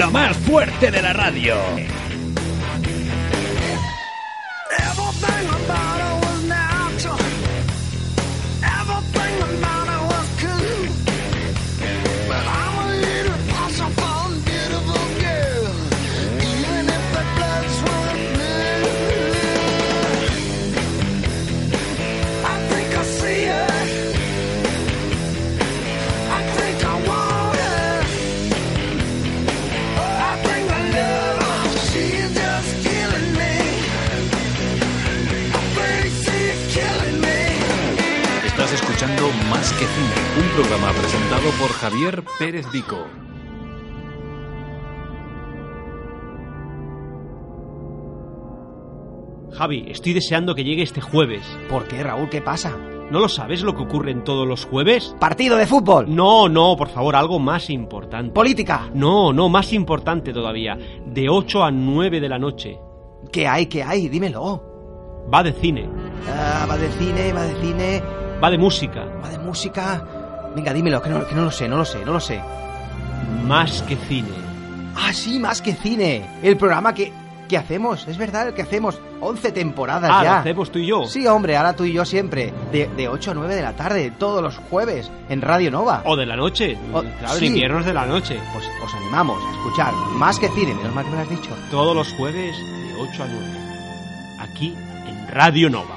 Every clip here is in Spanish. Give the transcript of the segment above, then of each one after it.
Lo más fuerte de la radio. Que Cine, un programa presentado por Javier Pérez Vico. Javi, estoy deseando que llegue este jueves. ¿Por qué, Raúl? ¿Qué pasa? ¿No lo sabes lo que ocurre en todos los jueves? Partido de fútbol. No, no, por favor, algo más importante. Política. No, no, más importante todavía. De 8 a 9 de la noche. ¿Qué hay? ¿Qué hay? Dímelo. Va de cine, Ah, va de cine, va de cine, va de música, va de música. Venga, dímelo, que no, que no lo sé, no lo sé, no lo sé. más que cine. Ah, sí, más que cine. El programa que, que hacemos, es verdad, el que hacemos. 11 temporadas Ah, lo ya. hacemos tú y yo. Sí, hombre, ahora tú y yo siempre. De, de 8 a 9 de la tarde, todos los jueves, en Radio Nova. O de la noche. O- claro, sí. de la noche. Pues os animamos a escuchar más que cine, menos mal que me lo has dicho. Todos los jueves de 8 a 9. Aquí en Radio Nova.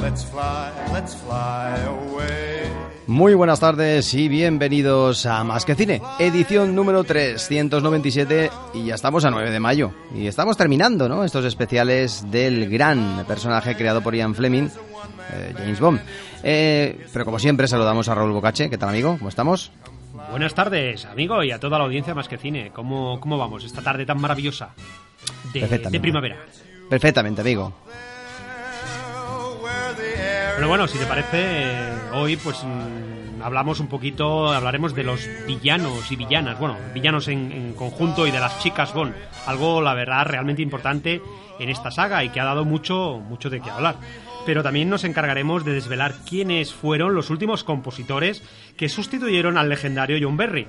let's fly, let's fly away. Muy buenas tardes y bienvenidos a Más que Cine, edición número 397 y ya estamos a 9 de mayo. Y estamos terminando, ¿no? Estos especiales del gran personaje creado por Ian Fleming, eh, James Bond. Eh, pero como siempre saludamos a Raúl Bocache. ¿Qué tal amigo? ¿Cómo estamos? Buenas tardes, amigo, y a toda la audiencia más que cine. ¿Cómo, cómo vamos esta tarde tan maravillosa de, primavera? Perfectamente, amigo. Pero bueno, si te parece, hoy pues mm, hablamos un poquito, hablaremos de los villanos y villanas, bueno, villanos en, en conjunto y de las chicas Bond. Algo, la verdad, realmente importante en esta saga y que ha dado mucho, mucho de qué hablar. Pero también nos encargaremos de desvelar quiénes fueron los últimos compositores que sustituyeron al legendario John Berry.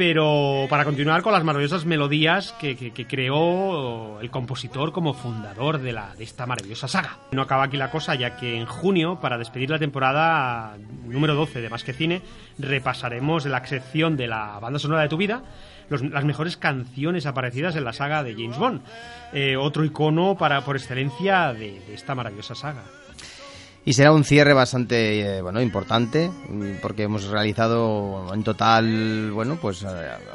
Pero para continuar con las maravillosas melodías que, creó el compositor como fundador de, la, de esta maravillosa saga. No acaba aquí la cosa, ya que en junio, para despedir la temporada número 12 de Más que Cine, repasaremos la sección de la banda sonora de tu vida las mejores canciones aparecidas en la saga de James Bond. Eh, otro icono para, por excelencia de esta maravillosa saga. Y será un cierre bastante eh, bueno importante mm, porque hemos realizado en total bueno pues eh,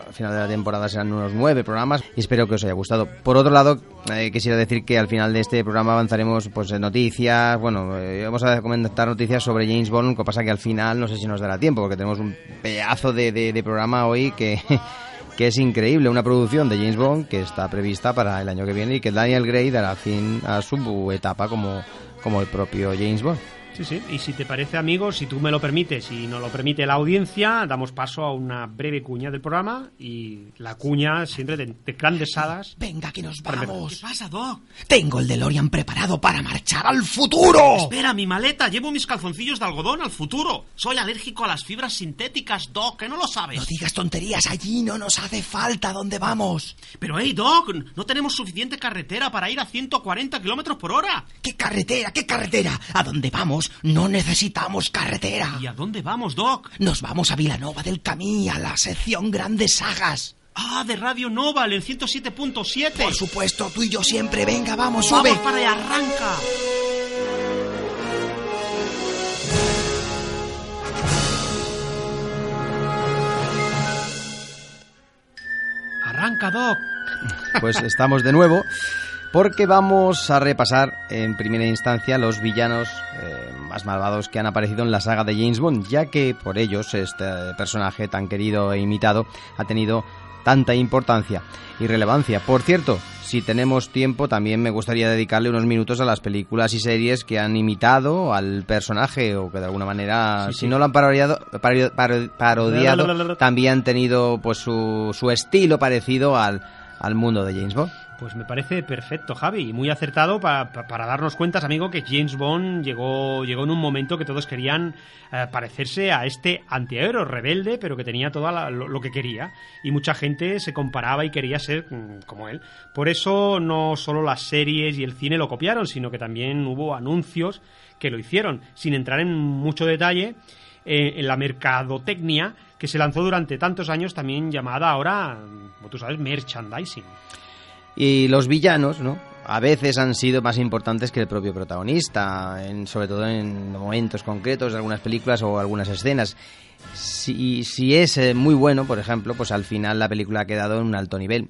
al final de la temporada serán unos nueve programas y espero que os haya gustado. Por otro lado eh, quisiera decir que al final de este programa avanzaremos pues en noticias bueno eh, vamos a comentar noticias sobre James Bond lo que pasa que al final no sé si nos dará tiempo porque tenemos un pedazo de, de- de programa hoy que que es increíble, una producción de James Bond que está prevista para el año que viene y que Daniel Gray dará fin a su etapa como, como el propio James Bond. Sí, sí. Y si te parece, amigos, si tú me lo permites y nos lo permite la audiencia, damos paso a una breve cuña del programa y la cuña siempre de, de grandes hadas. Venga, que nos vamos. ¿Qué pasa, Doc? Tengo el DeLorean preparado para marchar al futuro. Espera, mi maleta. Llevo mis calzoncillos de algodón al futuro. Soy alérgico a las fibras sintéticas, Doc, que no lo sabes. No digas tonterías, allí no nos hace falta dónde vamos. Pero, hey, Doc, no tenemos suficiente carretera para ir a 140 kilómetros por hora. ¿Qué carretera? ¿Qué carretera? A dónde vamos no necesitamos carretera. ¿Y a dónde vamos, Doc? Nos vamos a Vilanova del Camí, a la sección Grandes Sagas. Ah, de Radio Nova, en 107.7. Por supuesto, tú y yo siempre. Venga, vamos, Vamos sube. para allá, arranca. Arranca, Doc. Pues estamos de nuevo porque vamos a repasar en primera instancia los villanos eh, más malvados que han aparecido en la saga de James Bond, ya que por ellos este personaje tan querido e imitado ha tenido tanta importancia y relevancia. Por cierto, si tenemos tiempo, también me gustaría dedicarle unos minutos a las películas y series que han imitado al personaje o que de alguna manera, Sí, si no lo han parodiado, paro- paro- parodiado, también han tenido pues su, su estilo parecido al, al mundo de James Bond. Pues me parece perfecto, Javi, y muy acertado pa- pa- para darnos cuenta, amigo, que James Bond llegó, llegó en un momento que todos querían eh, parecerse a este antihéroe rebelde, pero que tenía todo lo, lo que quería. Y mucha gente se comparaba y quería ser mm, como él. Por eso no solo las series y el cine lo copiaron, sino que también hubo anuncios que lo hicieron, sin entrar en mucho detalle eh, en la mercadotecnia que se lanzó durante tantos años, también llamada ahora, como tú sabes, merchandising. Y los villanos, ¿no? A veces han sido más importantes que el propio protagonista, en, sobre todo en momentos concretos de algunas películas o algunas escenas. Si, si es eh, muy bueno, por ejemplo, pues al final la película ha quedado en un alto nivel.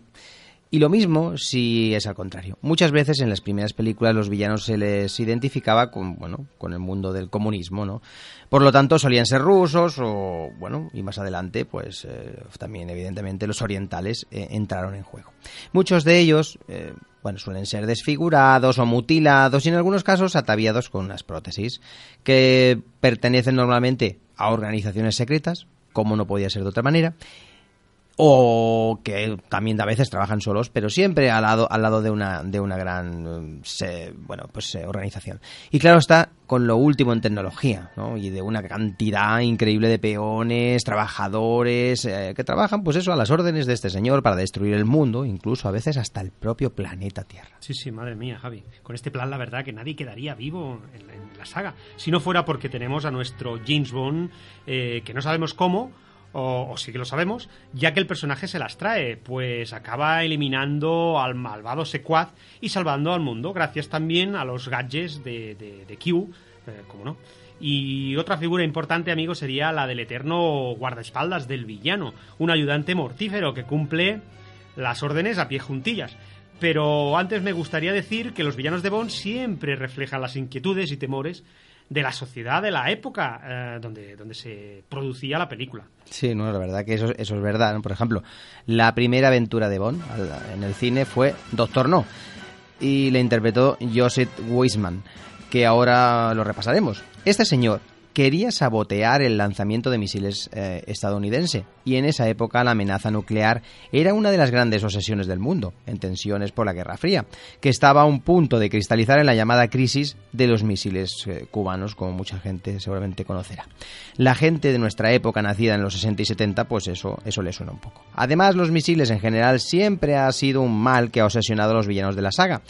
Y lo mismo si es al contrario. Muchas veces en las primeras películas los villanos se les identificaba con, bueno, con el mundo del comunismo, ¿no? Por lo tanto solían ser rusos o, bueno, y más adelante, pues eh, también evidentemente los orientales eh, entraron en juego. Muchos de ellos, eh, bueno, suelen ser desfigurados o mutilados y en algunos casos ataviados con unas prótesis que pertenecen normalmente a organizaciones secretas, como no podía ser de otra manera, o que también a veces trabajan solos, pero siempre al lado, al lado de una, de una gran se- bueno, pues, eh, organización. Y claro está con lo último en tecnología, ¿no? Y de una cantidad increíble de peones, trabajadores, eh, que trabajan, pues eso, a las órdenes de este señor para destruir el mundo, incluso a veces hasta el propio planeta Tierra. Sí, sí, madre mía, Javi. Con este plan, la verdad, que nadie quedaría vivo en, en la saga. Si no fuera porque tenemos a nuestro James Bond, eh, que no sabemos cómo, o, o sí que lo sabemos, ya que el personaje se las trae, pues acaba eliminando al malvado secuaz y salvando al mundo, gracias también a los gadgets de, de, Q, eh, como no. Y otra figura importante, amigo, sería la del eterno guardaespaldas del villano, un ayudante mortífero que cumple las órdenes a pie juntillas. Pero antes me gustaría decir que los villanos de Bond siempre reflejan las inquietudes y temores de la sociedad de la época eh, donde, donde se producía la película. Sí, no, la verdad que eso, eso es verdad. Por ejemplo, la primera aventura de Bond en el cine fue Doctor No y le interpretó Joseph Weisman, que ahora lo repasaremos. Este señor quería sabotear el lanzamiento de misiles eh, estadounidense y en esa época la amenaza nuclear era una de las grandes obsesiones del mundo, en tensiones por la Guerra Fría, que estaba a un punto de cristalizar en la llamada crisis de los misiles eh, cubanos, como mucha gente seguramente conocerá. La gente de nuestra época, nacida en los 60 y 70, pues eso, eso le suena un poco. Además, los misiles en general siempre ha sido un mal que ha obsesionado a los villanos de la saga.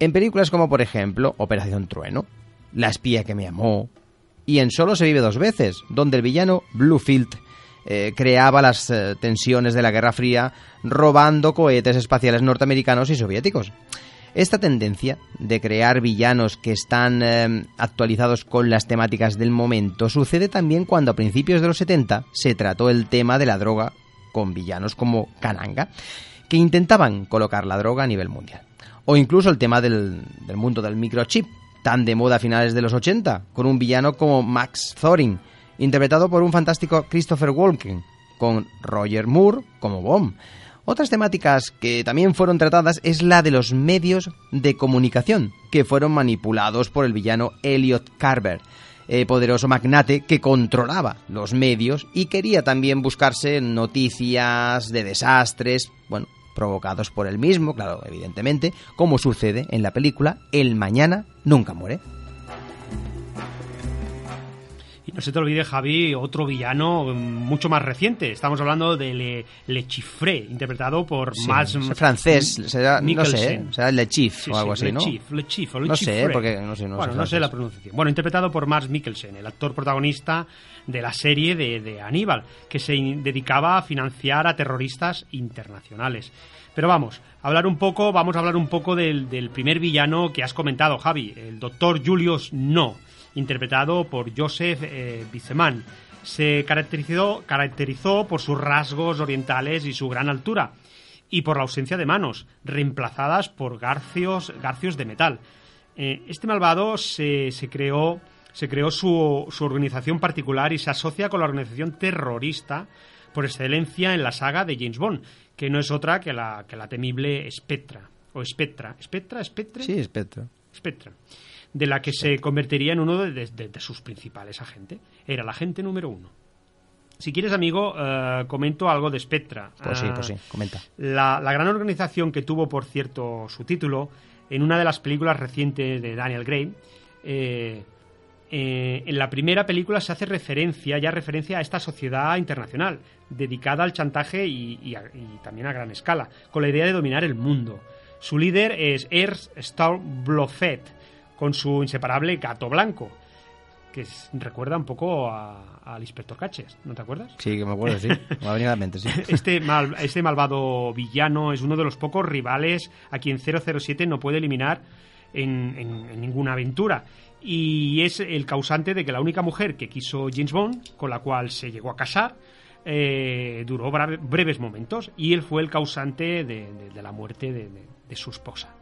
En películas como, por ejemplo, Operación Trueno, La espía que me amó, y en Solo se vive dos veces, donde el villano Bluefield eh, creaba las eh, tensiones de la Guerra Fría robando cohetes espaciales norteamericanos y soviéticos. Esta tendencia de crear villanos que están eh, actualizados con las temáticas del momento sucede también cuando a principios de los 70 se trató el tema de la droga con villanos como Kananga, que intentaban colocar la droga a nivel mundial. O incluso el tema del, del mundo del microchip, tan de moda a finales de los 80, con un villano como Max Thorin, interpretado por un fantástico Christopher Walken, con Roger Moore como Bomb. Otras temáticas que también fueron tratadas es la de los medios de comunicación, que fueron manipulados por el villano Elliot Carver, eh, poderoso magnate que controlaba los medios y quería también buscarse noticias de desastres, bueno, provocados por él mismo, claro, evidentemente, como sucede en la película El Mañana Nunca Muere. No se te olvide, Javi, otro villano mm, mucho más reciente. Estamos hablando de Le, Le interpretado por Sí, es francés, será, no sé, será Le Chief Sí, o algo sí, así, ¿no? Le Chief, Le Chief o Le No sé, porque no sé, no sé bueno, no sé la pronunciación. Bueno, interpretado por Mads Mikkelsen, el actor protagonista de la serie de, de Aníbal, que se dedicaba a financiar a terroristas internacionales. Pero vamos, a hablar un poco, vamos a hablar un poco del, del primer villano que has comentado, Javi, el doctor Julius No, interpretado por Joseph eh, Biseman. Se caracterizó, caracterizó por sus rasgos orientales y su gran altura, y por la ausencia de manos, reemplazadas por garcios, garcios de metal. Eh, este malvado se, se creó, se creó su, su organización particular y se asocia con la organización terrorista por excelencia en la saga de James Bond, que no es otra que la, que la temible Spectra. O Spectra. ¿Spectra? ¿Spectre? Sí, espectro. Spectra. De la que se convertiría en uno de, de- de sus principales agentes. Era el agente número uno. Si quieres, amigo, eh, comento algo de Spectra. Pues sí, Ah, pues sí, comenta. la, la gran organización que tuvo, por cierto, su título en una de las películas recientes de Daniel Gray. eh, eh, en la primera película se hace referencia, ya referencia a esta sociedad internacional, dedicada al chantaje y, y a- y también a gran escala, con la idea de dominar el mundo. Su líder es Ernst Star Blofeld, con su inseparable gato blanco, que es- recuerda un poco a- al inspector Caches, ¿no te acuerdas? Sí, que me acuerdo, sí. Me ha venido a la mente, sí. Este, mal- este malvado villano es uno de los pocos rivales a quien 007 no puede eliminar en, en- en ninguna aventura. Y es el causante de que la única mujer que quiso James Bond, con la cual se llegó a casar, eh, duró breve- breves momentos. Y él fue el causante de, de- de la muerte de su esposa.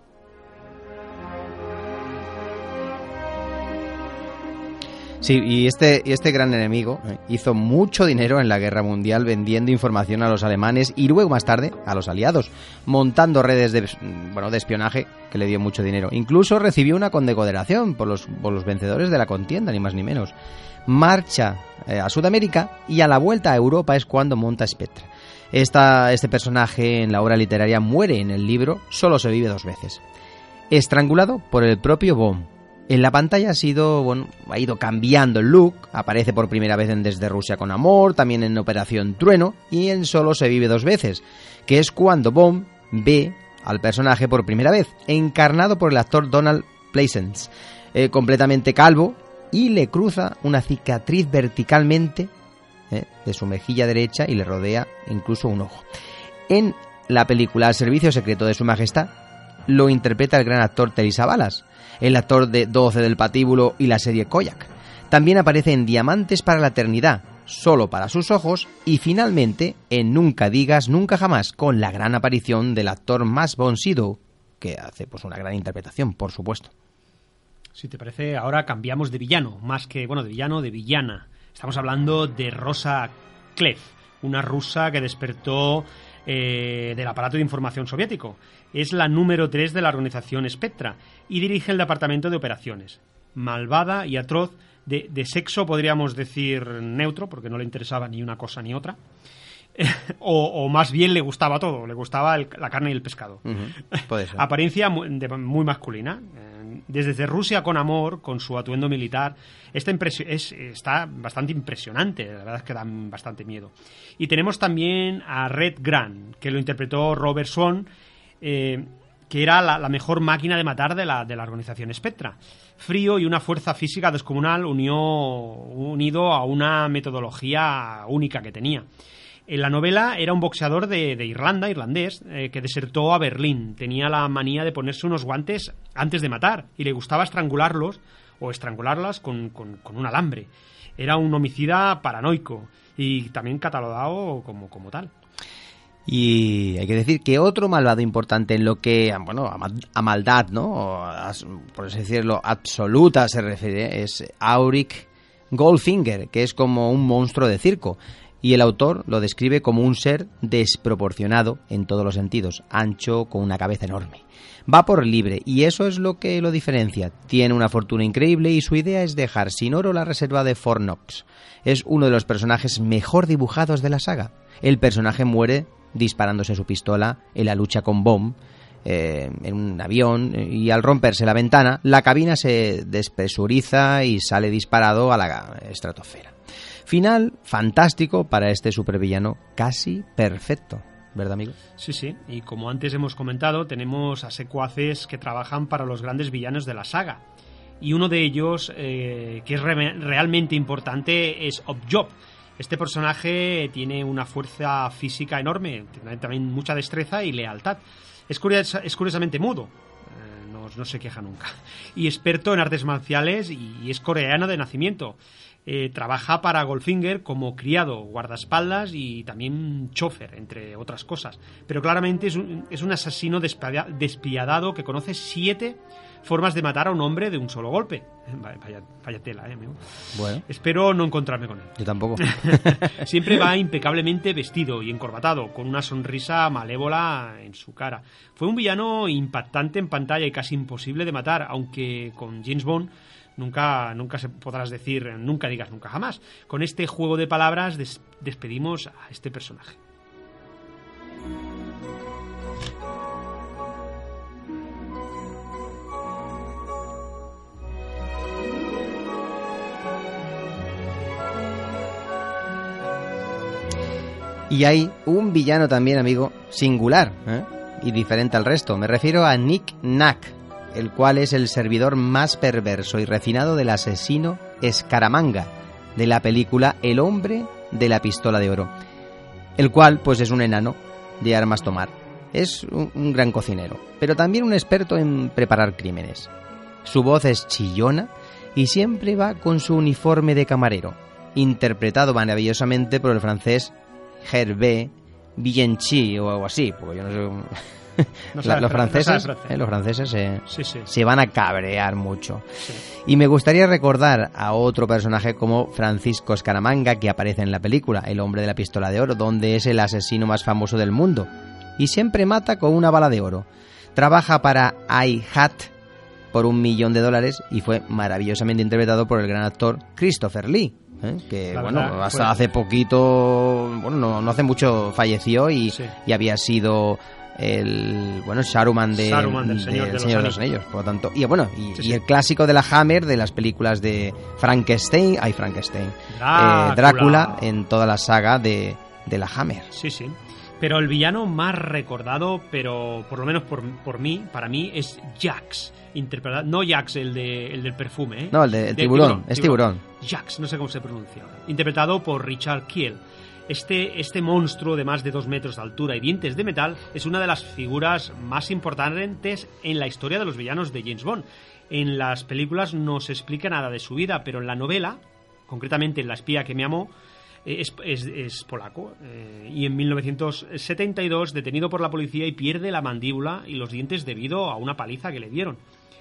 Sí, y este, y este gran enemigo hizo mucho dinero en la guerra mundial vendiendo información a los alemanes y luego más tarde a los aliados, montando redes de, bueno, de espionaje que le dio mucho dinero. Incluso recibió una condecoración por los, por los vencedores de la contienda, ni más ni menos. Marcha eh, a Sudamérica y a la vuelta a Europa es cuando monta Spectra. Esta, este personaje en la obra literaria muere en el libro Solo se vive dos veces. Estrangulado por el propio Bomb. En la pantalla ha sido, ido cambiando el look, aparece por primera vez en Desde Rusia con Amor, también en Operación Trueno y en Solo se vive dos veces, que es cuando Bomb ve al personaje por primera vez, encarnado por el actor Donald Pleasence, eh, completamente calvo y le cruza una cicatriz verticalmente eh, de su mejilla derecha y le rodea incluso un ojo. En la película Al servicio secreto de su majestad lo interpreta el gran actor Telly Savalas, el actor de 12 del patíbulo y la serie Koyak. También aparece en Diamantes para la eternidad, solo para sus ojos, y finalmente en Nunca digas nunca jamás, con la gran aparición del actor Max von Sydow, que hace pues una gran interpretación, por supuesto. Si te parece, ahora cambiamos de villano, más que, bueno, de villano, de villana. Estamos hablando de Rosa Klef, una rusa que despertó eh, del aparato de información soviético. Es la número 3 de la organización Spectra y dirige el departamento de operaciones. Malvada y atroz, de, de sexo podríamos decir neutro, porque no le interesaba ni una cosa ni otra. o, o más bien le gustaba todo, le gustaba el- la carne y el pescado. Puede ser. Apariencia de- muy masculina. Eh, Desde Rusia con amor, con su atuendo militar, esta es, está bastante impresionante, la verdad es que dan bastante miedo. Y tenemos también a Red Grant, que lo interpretó Robert Swan, eh, que era la, mejor máquina de matar de la, de la organización Spectra. Frío y una fuerza física descomunal unió, unido a una metodología única que tenía. En la novela era un boxeador de, de Irlanda, irlandés, eh, que desertó a Berlín. Tenía la manía de ponerse unos guantes antes de matar y le gustaba estrangularlos o estrangularlas con, con- con un alambre. Era un homicida paranoico y también catalogado como, como tal. Y hay que decir que otro malvado importante en lo que, bueno, a, ma- a maldad, ¿no? Por así decirlo, absoluta se refiere, es Auric Goldfinger, que es como un monstruo de circo. Y el autor lo describe como un ser desproporcionado en todos los sentidos, ancho, con una cabeza enorme. Va por libre y eso es lo que lo diferencia. Tiene una fortuna increíble y su idea es dejar sin oro la reserva de Fort Knox. Es uno de los personajes mejor dibujados de la saga. El personaje muere disparándose su pistola en la lucha con Bomb eh, en un avión y al romperse la ventana, la cabina se despresuriza y sale disparado a la estratosfera. Final fantástico para este supervillano casi perfecto. ¿verdad, amigo? Sí, sí. Y como antes hemos comentado, tenemos a secuaces que trabajan para los grandes villanos de la saga. Y uno de ellos, eh, que es realmente importante, es Objob. Este personaje tiene una fuerza física enorme, tiene también mucha destreza y lealtad. Es, curiosamente mudo, eh, no, se queja nunca. Y experto en artes marciales y es coreano de nacimiento. Eh, trabaja para Goldfinger como criado, guardaespaldas y también chofer, entre otras cosas. Pero claramente es un asesino despiadado que conoce siete formas de matar a un hombre de un solo golpe. Vaya, tela, ¿eh, amigo? Bueno. Espero no encontrarme con él. Yo tampoco. Siempre va impecablemente vestido y encorbatado, con una sonrisa malévola en su cara. Fue un villano impactante en pantalla y casi imposible de matar, aunque con James Bond nunca, nunca se podrás decir, nunca digas nunca jamás. Con este juego de palabras despedimos a este personaje. Y hay un villano también, amigo, singular ¿eh? y diferente al resto. Me refiero a Nick Nack, el cual es el servidor más perverso y refinado del asesino Escaramanga de la película El hombre de la pistola de oro, el cual pues es un enano de armas tomar. Es un, gran cocinero, pero también un experto en preparar crímenes. Su voz es chillona y siempre va con su uniforme de camarero, interpretado maravillosamente por el francés Hervé Villenchi o algo así, porque yo no sé los, franceses, eh, los franceses se van a cabrear mucho. Y me gustaría recordar a otro personaje como Francisco Escaramanga que aparece en la película, El hombre de la pistola de oro, donde es el asesino más famoso del mundo y siempre mata con una bala de oro. Trabaja para iHat por un millón de dólares y fue maravillosamente interpretado por el gran actor Christopher Lee. ¿eh? que bueno hasta hace poquito bueno no, hace mucho falleció y, y había sido el bueno Saruman, de, del Señor, de, los, Anillos, por lo tanto y bueno y, el clásico de la Hammer de las películas de Frankenstein hay Frankenstein Drácula, eh, en toda la saga de, de la Hammer. Sí sí. Pero el villano más recordado pero por lo menos por, por mí para mí es Jax interpretado no Jax el de el del perfume ¿eh? no el de tiburón, es tiburón. Jax no sé cómo se pronuncia. Interpretado por Richard Kiel este, este monstruo de más de dos metros de altura y dientes de metal es una de las figuras más importantes en la historia de los villanos de James Bond. En las películas no se explica nada de su vida, pero en la novela, concretamente en La espía que me amó, eh, es, polaco eh, y en 1972 detenido por la policía y pierde la mandíbula y los dientes debido a una paliza que le dieron.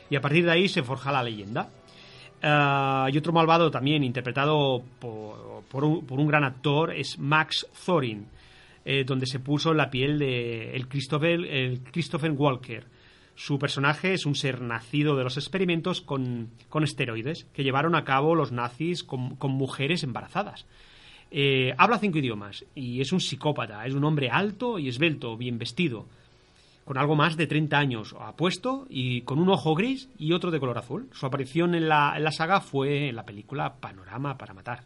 Y a partir de ahí se forja la leyenda. Uh, y otro malvado también, interpretado por, por, un, gran actor, es Max Thorin, eh, donde se puso la piel de el Christopher, el Christopher Walker. Su personaje es un ser nacido de los experimentos con, con esteroides que llevaron a cabo los nazis con, con mujeres embarazadas. Eh, habla cinco idiomas y es un psicópata, es un hombre alto y esbelto, bien vestido con algo más de 30 años apuesto y con un ojo gris y otro de color azul. Su aparición en la, en la saga fue en la película Panorama para Matar.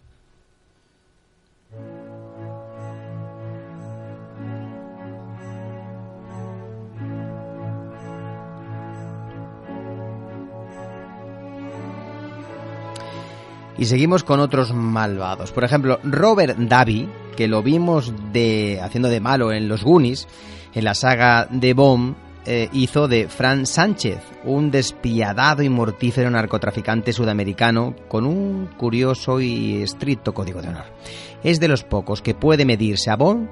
Y seguimos con otros malvados. Por ejemplo, Robert Davi, que lo vimos de haciendo de malo en Los Goonies, en la saga de Bomb eh, hizo de Fran Sánchez, un despiadado y mortífero narcotraficante sudamericano con un curioso y estricto código de honor. Es de los pocos que puede medirse a Bond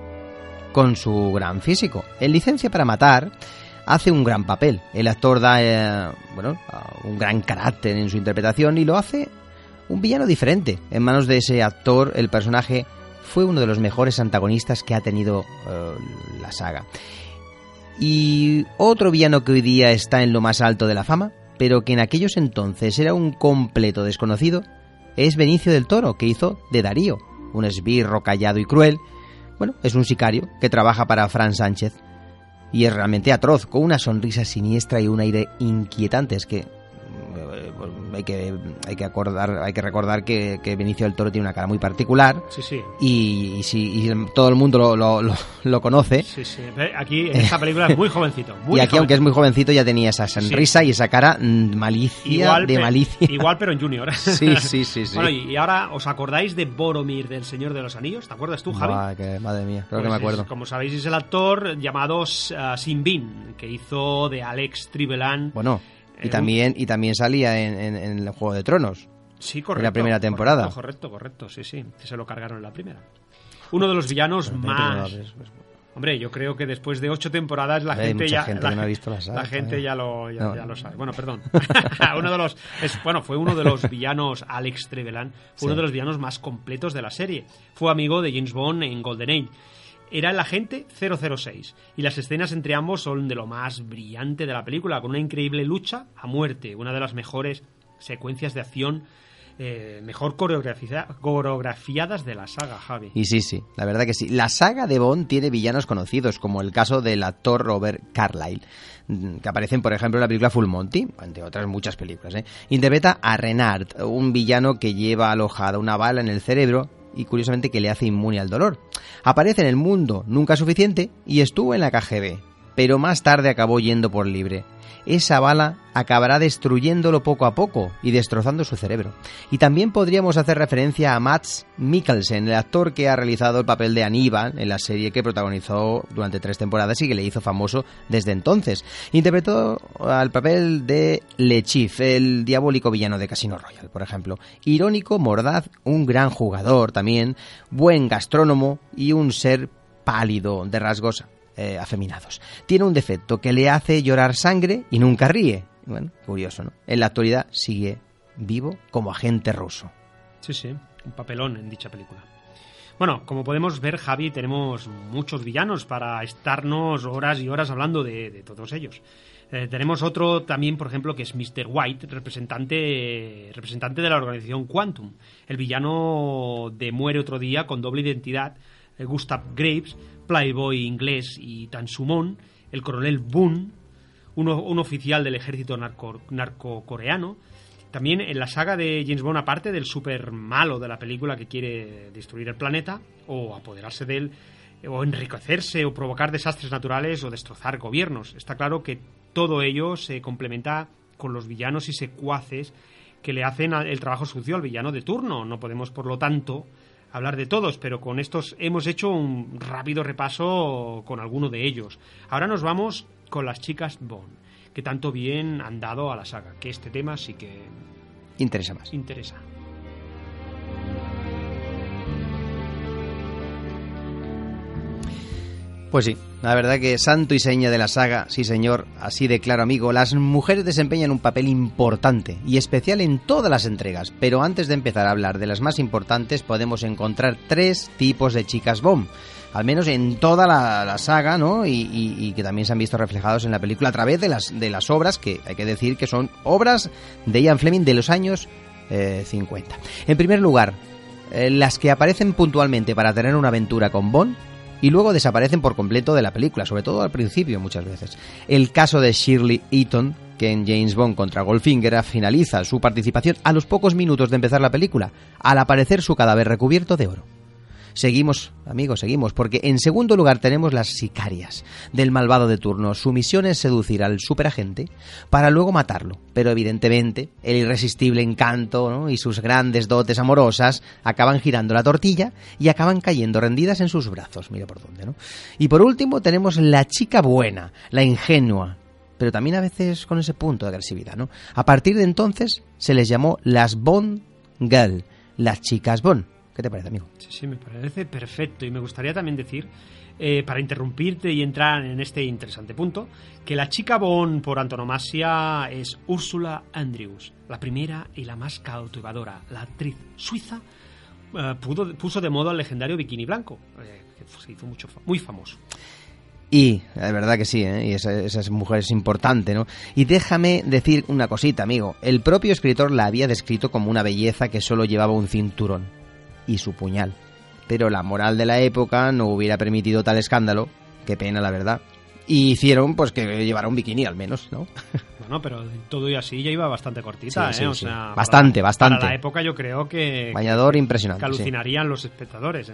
con su gran físico. En Licencia para Matar hace un gran papel. El actor da eh, bueno, un gran carácter en su interpretación y lo hace un villano diferente. En manos de ese actor, el personaje fue uno de los mejores antagonistas que ha tenido eh, la saga. Y otro villano que hoy día está en lo más alto de la fama, pero que en aquellos entonces era un completo desconocido, es Benicio del Toro, que hizo de Darío, un esbirro callado y cruel. Bueno, es un sicario que trabaja para Fran Sánchez. y es realmente atroz, con una sonrisa siniestra y un aire inquietante. Es que eh, hay que hay que acordar hay que recordar que, que, Benicio del Toro tiene una cara muy particular sí, sí. Y, y, si, y todo el mundo lo, lo, lo, lo conoce sí, sí. aquí en esta película es muy jovencito muy y aquí jovencito. aunque es muy jovencito ya tenía esa sonrisa y esa cara mm, malicia igual, de malicia igual pero en junior sí sí sí, sí. bueno y, ahora os acordáis de Boromir del Señor de los Anillos ¿te acuerdas tú Javi? Que- madre mía creo que Pues me es- acuerdo como sabéis es el actor llamado uh, Sin Bean que hizo de Alex Tribelan bueno y Eh, también y también salía en, en, en el Juego de Tronos Sí, correcto. En la primera temporada. Correcto, correcto, correcto, sí, sí. Se lo cargaron en la primera. Uno de los villanos más. Pues, Hombre, yo creo que después de ocho temporadas la gente ya. gente la, que no ha visto la saga, la gente ya lo, ya, No. ya lo sabe. Bueno, perdón. uno de los. es- bueno, fue uno de los villanos, Alex Trevelyan, fue Sí. uno de los villanos más completos de la serie. Fue amigo de James Bond en Golden Age. Era el agente 006 y las escenas entre ambos son de lo más brillante de la película, con una increíble lucha a muerte, una de las mejores secuencias de acción eh, mejor coreografia- coreografiadas de la saga, Javi. Y sí, sí, la verdad que sí. La saga de Bond tiene villanos conocidos, como el caso del actor Robert Carlyle, mm, que aparecen, por ejemplo, en la película Full Monty, entre otras muchas películas. ¿eh? Interpreta a Renard, un villano que lleva alojada una bala en el cerebro y curiosamente que le hace inmune al dolor. Aparece en el mundo nunca suficiente y estuvo en la KGB, pero más tarde acabó yendo por libre. Esa bala acabará destruyéndolo poco a poco y destrozando su cerebro. Y también podríamos hacer referencia a Mats Mikkelsen, el actor que ha realizado el papel de Aníbal en la serie que protagonizó durante tres temporadas y que le hizo famoso desde entonces. Interpretó al papel de Le Chief, el diabólico villano de Casino Royale, por ejemplo. Irónico, mordaz, un gran jugador también, buen gastrónomo y un ser pálido de rasgos eh, afeminados. Tiene un defecto que le hace llorar sangre y nunca ríe. Bueno, curioso, ¿no? En la actualidad sigue vivo como agente ruso. Sí, sí, un papelón en dicha película. Bueno, como podemos ver, Javi, tenemos muchos villanos para estarnos horas y horas hablando de, todos ellos. Eh, tenemos otro también, por ejemplo, que es Mr. White, representante, representante de la organización Quantum. El villano de Muere otro día con doble identidad, eh, Gustav Graves, playboy inglés y Tansumon, el coronel Boone, uno- un oficial del ejército narco, narcocoreano. También en la saga de James Bond, aparte del super malo de la película que quiere destruir el planeta o apoderarse de él, o enriquecerse o provocar desastres naturales o destrozar gobiernos. Está claro que todo ello se complementa con los villanos y secuaces que le hacen el trabajo sucio al villano de turno. No podemos, por lo tanto, hablar de todos, pero con estos hemos hecho un rápido repaso con alguno de ellos. Ahora nos vamos con las chicas Bond, que tanto bien han dado a la saga, que este tema sí que Interesa más. interesa. Pues sí, la verdad que santo y seña de la saga, sí señor, así de claro amigo, las mujeres desempeñan un papel importante y especial en todas las entregas, pero antes de empezar a hablar de las más importantes podemos encontrar tres tipos de chicas bomb, al menos en toda la, saga, ¿no? Y que también se han visto reflejados en la película a través de las, de las obras, que hay que decir que son obras de Ian Fleming de los años eh, 50. En primer lugar, eh, las que aparecen puntualmente para tener una aventura con Bond y luego desaparecen por completo de la película, sobre todo al principio muchas veces. El caso de Shirley Eaton, que en James Bond contra Goldfinger finaliza su participación a los pocos minutos de empezar la película, al aparecer su cadáver recubierto de oro. Seguimos, amigos, seguimos, porque en segundo lugar tenemos las sicarias del malvado de turno. Su misión es seducir al superagente para luego matarlo. Pero evidentemente, el irresistible encanto ¿no? y sus grandes dotes amorosas acaban girando la tortilla y acaban cayendo rendidas en sus brazos. Mira por dónde, ¿no? Y por último tenemos la chica buena, la ingenua, pero también a veces con ese punto de agresividad, ¿no? A partir de entonces se les llamó las Bond Girl, las chicas Bond. ¿Qué te parece, amigo? Sí, sí, me parece perfecto. Y me gustaría también decir, eh, para interrumpirte y entrar en este interesante punto, que la chica Bond por antonomasia es Úrsula Andrews, la primera y la más cautivadora. La actriz suiza eh, pudo- puso de moda el legendario bikini blanco, eh, que se hizo mucho, muy famoso. Y, la verdad que sí, ¿eh? y esa, esa mujer es importante, ¿no? Y déjame decir una cosita, amigo. El propio escritor la había descrito como una belleza que solo llevaba un cinturón y su puñal. Pero la moral de la época no hubiera permitido tal escándalo. Qué pena, la verdad. Y hicieron pues que llevara un bikini al menos, ¿no? Bueno, pero todo y así ya iba bastante cortita, Sí, sí, ¿eh? O sí. sea, Bastante, bastante. Para la época yo creo que... Bañador impresionante. que alucinarían los espectadores. ¿eh?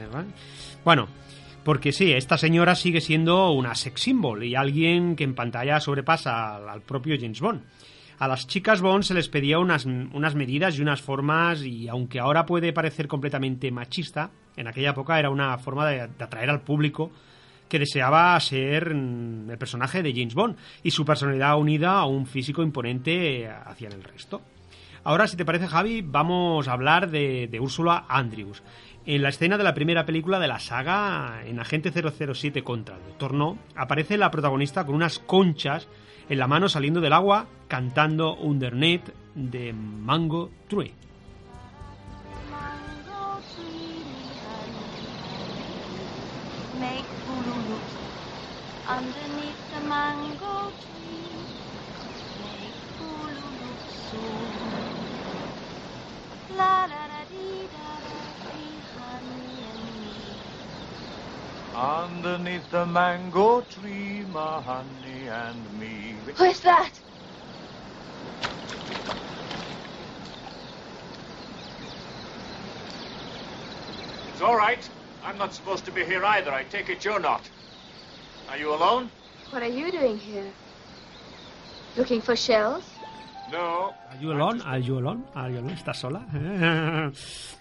Bueno, porque sí, esta señora sigue siendo una sex symbol y alguien que en pantalla sobrepasa al, al propio James Bond. A las chicas Bond se les pedía unas, unas medidas y unas formas y aunque ahora puede parecer completamente machista, en aquella época era una forma de, atraer al público que deseaba ser mm, el personaje de James Bond y su personalidad unida a un físico imponente hacia el resto. Ahora, si te parece, Javi, vamos a hablar de, de Úrsula Andrews. En la escena de la primera película de la saga, en Agente 007 contra el Doctor No, aparece la protagonista con unas conchas en la mano saliendo del agua cantando Underneath de Mango Tree. Underneath the mango tree, my honey and me. Who's that? It's all right. I'm not supposed to be here either. I take it you're not. Are you alone? What are you doing here? Looking for shells? No. Are you alone? Are you alone? Are you alone? ¿Estás sola?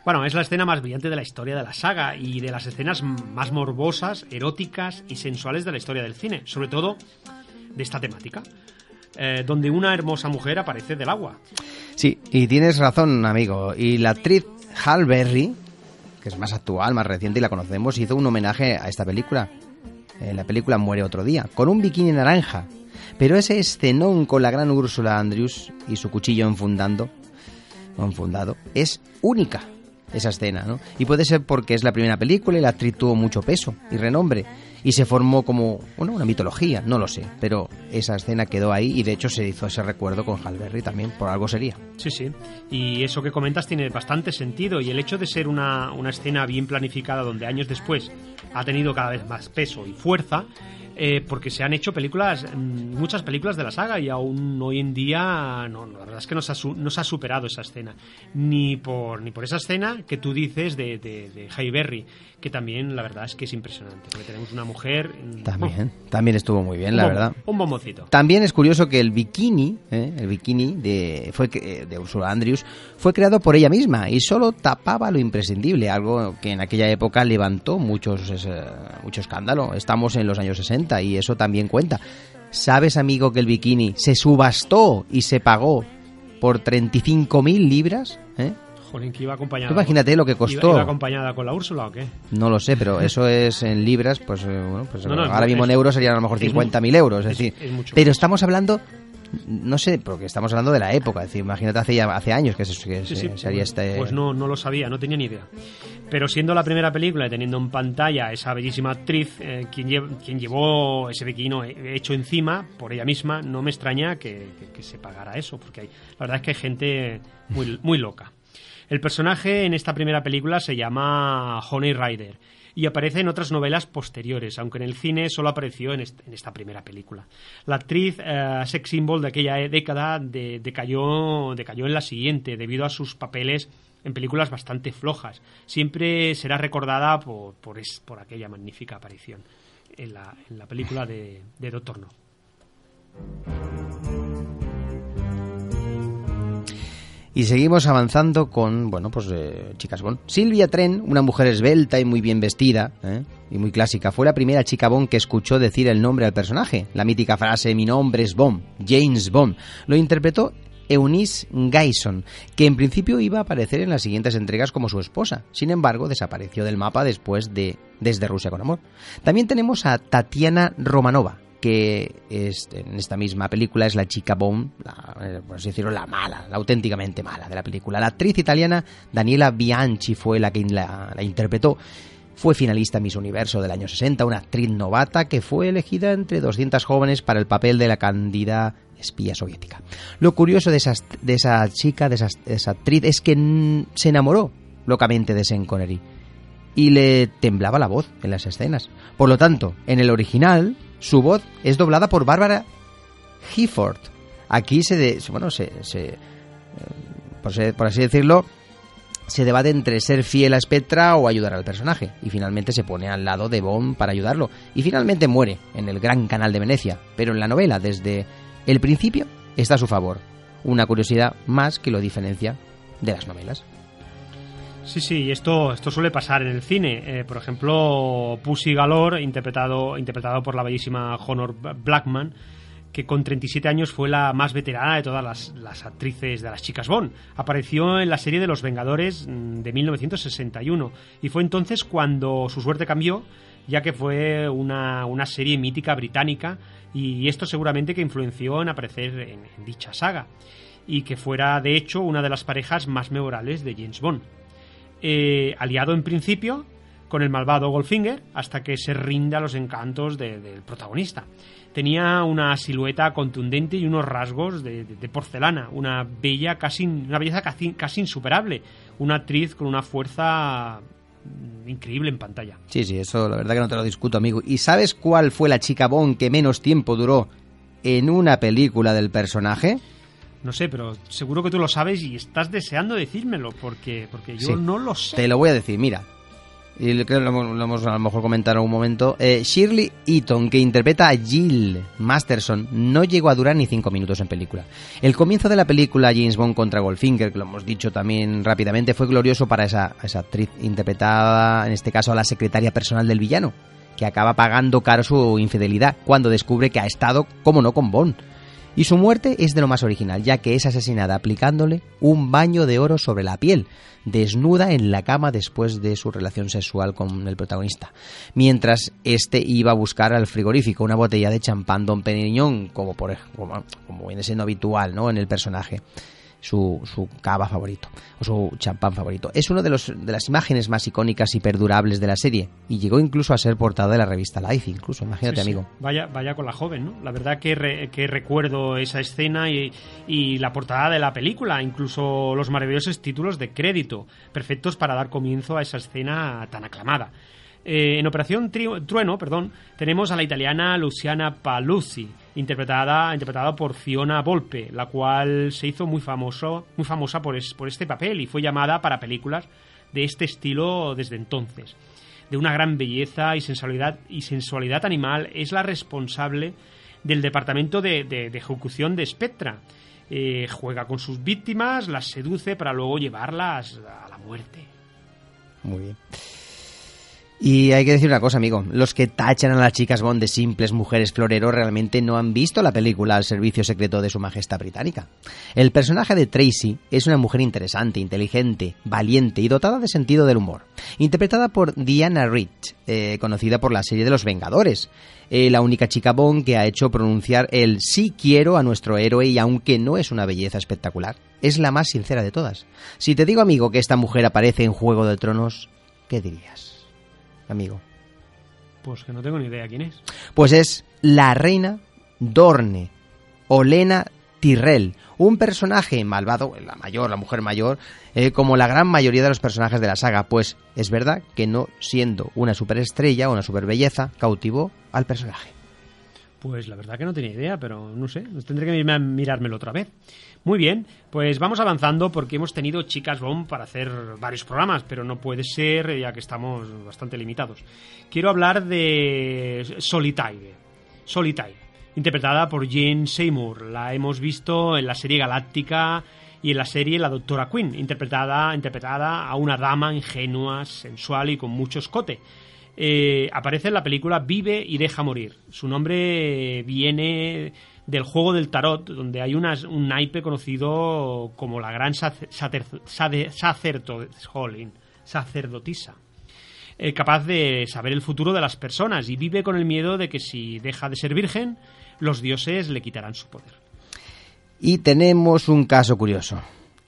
bueno, es la escena más brillante de la historia de la saga y de las escenas más morbosas, eróticas y sensuales de la historia del cine, sobre todo de esta temática, eh, donde una hermosa mujer aparece del agua. Sí, y tienes razón, amigo. Y la actriz Hal Berry, que es más actual, más reciente y la conocemos, hizo un homenaje a esta película. En la película Muere otro día, con un bikini naranja. Pero ese escenón con la gran Úrsula Andrews y su cuchillo enfundando, enfundado, es única esa escena, ¿no? Y puede ser porque es la primera película y la actriz tuvo mucho peso y renombre y se formó como, bueno, una mitología, no lo sé, pero esa escena quedó ahí y de hecho se hizo ese recuerdo con Hal Berry también, por algo sería. Sí, sí. Y eso que comentas tiene bastante sentido. Y el hecho de ser una, una escena bien planificada, donde años después ha tenido cada vez más peso y fuerza, eh, porque se han hecho películas, mm, muchas películas de la saga, y aún hoy en día, no, no, la verdad es que no se ha, no se ha superado esa escena. Ni por, ni por esa escena que tú dices de, de, de Halle Berry, que también la verdad es que es impresionante. Porque tenemos una mujer. mm, También, también estuvo muy bien, la verdad. Un bombocito. También es curioso que el bikini, ¿eh? el bikini de, fue, que- de Ursula Andrews, fue creado por ella misma y solo tapaba lo imprescindible, algo que en aquella época levantó muchos, ese- mucho escándalo. Estamos en los años 60 y eso también cuenta. ¿Sabes, amigo, que el bikini se subastó y se pagó por 35.000 libras? ¿eh? Jolín, que iba acompañada. Imagínate lo que ¿Iba- costó. ¿Iba acompañada con la Úrsula o qué? No lo sé, pero eso es en libras, pues, eh, bueno, pues No, no, ahora mismo en euros serían a lo mejor es mu- 50.000 euros, es, es- decir, es mucho pero estamos hablando, no sé, porque estamos hablando de la época, es decir, imagínate hace ya hace años que se, que Sí, se- sí, se haría pues, este... pues no, no lo sabía, no tenía ni idea. Pero siendo la primera película y teniendo en pantalla esa bellísima actriz, eh, quien, lle- quien llevó ese bikini hecho encima por ella misma, no me extraña que, que- que se pagara eso, porque hay, la verdad es que hay gente muy, muy loca. El personaje en esta primera película se llama Honey Rider y aparece en otras novelas posteriores, aunque en el cine solo apareció en, est- en esta primera película. La actriz eh, sex symbol de aquella década de- decayó, decayó en la siguiente debido a sus papeles en películas bastante flojas. Siempre será recordada por, aquella magnífica aparición en la, en la película de, de Doctor No. Y seguimos avanzando con, bueno, pues eh, chicas Bond. Silvia Tren, una mujer esbelta y muy bien vestida, ¿eh? y muy clásica, fue la primera chica Bond que escuchó decir el nombre al personaje. La mítica frase, mi nombre es Bond, James Bond. Lo interpretó Eunice Guyson, que en principio iba a aparecer en las siguientes entregas como su esposa. Sin embargo, desapareció del mapa después de Desde Rusia con Amor. También tenemos a Tatiana Romanova, que en esta misma película es la chica Bond, la, eh, por así decirlo, la mala, la auténticamente mala de la película. La actriz italiana Daniela Bianchi fue la que la, interpretó. Fue finalista Miss Universo del año 60, una actriz novata que fue elegida entre 200 jóvenes para el papel de la cándida espía soviética. Lo curioso de esa, de esa chica, de esa, de esa actriz, es que se enamoró locamente de Sean Connery. y le temblaba la voz en las escenas. Por lo tanto, en el original, su voz es doblada por Bárbara Gifford. Aquí se, de- bueno, se, eh, se- por así decirlo, se debate entre ser fiel a Spectra o ayudar al personaje, y finalmente se pone al lado de Bond para ayudarlo, y finalmente muere en el Gran Canal de Venecia, pero en la novela, desde el principio, está a su favor. Una curiosidad más que lo diferencia de las novelas. Sí, sí, esto, esto suele pasar en el cine. Eh, por ejemplo, Pussy Galore, interpretado, interpretado por la bellísima Honor Blackman, que con 37 años fue la más veterana de todas las, las actrices de las chicas Bond. Apareció en la serie de Los Vengadores mm, de 1961 y fue entonces cuando su suerte cambió, ya que fue una, una serie mítica británica y esto seguramente que influenció en aparecer en, en dicha saga y que fuera de hecho una de las parejas más memorables de James Bond eh, aliado en principio con el malvado Goldfinger hasta que se rinde a los encantos de- del protagonista. Tenía una silueta contundente y unos rasgos de, de- de porcelana, una bella casi, una belleza casi, casi insuperable, una actriz con una fuerza mm, increíble en pantalla. Sí, sí, eso la verdad que no te lo discuto, amigo. ¿Y sabes cuál fue la chica Bond que menos tiempo duró en una película del personaje? No sé, pero seguro que tú lo sabes y estás deseando decírmelo porque, porque yo Sí. no lo sé. Te lo voy a decir, mira. Y lo- creo que lo, lo hemos a lo mejor comentado en un momento. Eh, Shirley Eaton, que interpreta a Jill Masterson, no llegó a durar ni cinco minutos en película. El comienzo de la película James Bond contra Goldfinger, que lo hemos dicho también rápidamente, fue glorioso para esa, esa actriz interpretada, en este caso, a la secretaria personal del villano, que acaba pagando caro su infidelidad cuando descubre que ha estado, como no, con Bond. Y su muerte es de lo más original, ya que es asesinada aplicándole un baño de oro sobre la piel, desnuda en la cama después de su relación sexual con el protagonista. Mientras este iba a buscar al frigorífico una botella de champán Don Periñón, como, por, como, como viene siendo habitual ¿no? en el personaje. Su, su cava favorito, o su champán favorito. Es una de, los, de las imágenes más icónicas y perdurables de la serie, y llegó incluso a ser portada de la revista Life, incluso, imagínate, Sí, sí. amigo. Vaya, vaya con la joven, ¿no? La verdad que, re- que recuerdo esa escena y, y la portada de la película, incluso los maravillosos títulos de crédito, perfectos para dar comienzo a esa escena tan aclamada. Eh, en Operación Trueno, perdón, tenemos a la italiana Luciana Paluzzi, interpretada, interpretada por Fiona Volpe, la cual se hizo muy, famoso, muy famosa por, es- por este papel y fue llamada para películas de este estilo desde entonces de una gran belleza y sensualidad, y sensualidad animal, es la responsable del departamento de, de- de ejecución de Spectra. Eh, juega con sus víctimas, las seduce para luego llevarlas a la muerte. Muy bien. Y hay que decir una cosa, amigo. Los que tachan a las chicas Bond de simples mujeres florero realmente no han visto la película al servicio secreto de su majestad británica. El personaje de Tracy es una mujer interesante, inteligente, valiente y dotada de sentido del humor. Interpretada por Diana Rich, eh, conocida por la serie de Los Vengadores. Eh, la única chica Bond que ha hecho pronunciar el sí quiero a nuestro héroe y aunque no es una belleza espectacular, es la más sincera de todas. Si te digo, amigo, que esta mujer aparece en Juego de Tronos, ¿qué dirías? Amigo? Pues que no tengo ni idea quién es. Pues es la reina Dorne, Olena Tyrell, un personaje malvado, la mayor, la mujer mayor, eh, como la gran mayoría de los personajes de la saga, pues es verdad que no siendo una superestrella o una superbelleza, cautivó al personaje. Pues la verdad que no tenía idea, pero no sé, tendré que mirármelo otra vez. Muy bien, pues vamos avanzando porque hemos tenido chicas Bomb para hacer varios programas, pero no puede ser ya que estamos bastante limitados. Quiero hablar de Solitaire. Solitaire, interpretada por Jane Seymour. La hemos visto en la serie Galáctica y en la serie La Doctora Quinn, interpretada, interpretada a una dama ingenua, sensual y con mucho escote. Eh, aparece en la película Vive y deja morir. Su nombre viene del juego del tarot, donde hay un naipe conocido como la gran sacerdotisa, eh, capaz de saber el futuro de las personas y vive con el miedo de que si deja de ser virgen, los dioses le quitarán su poder. Y tenemos un caso curioso.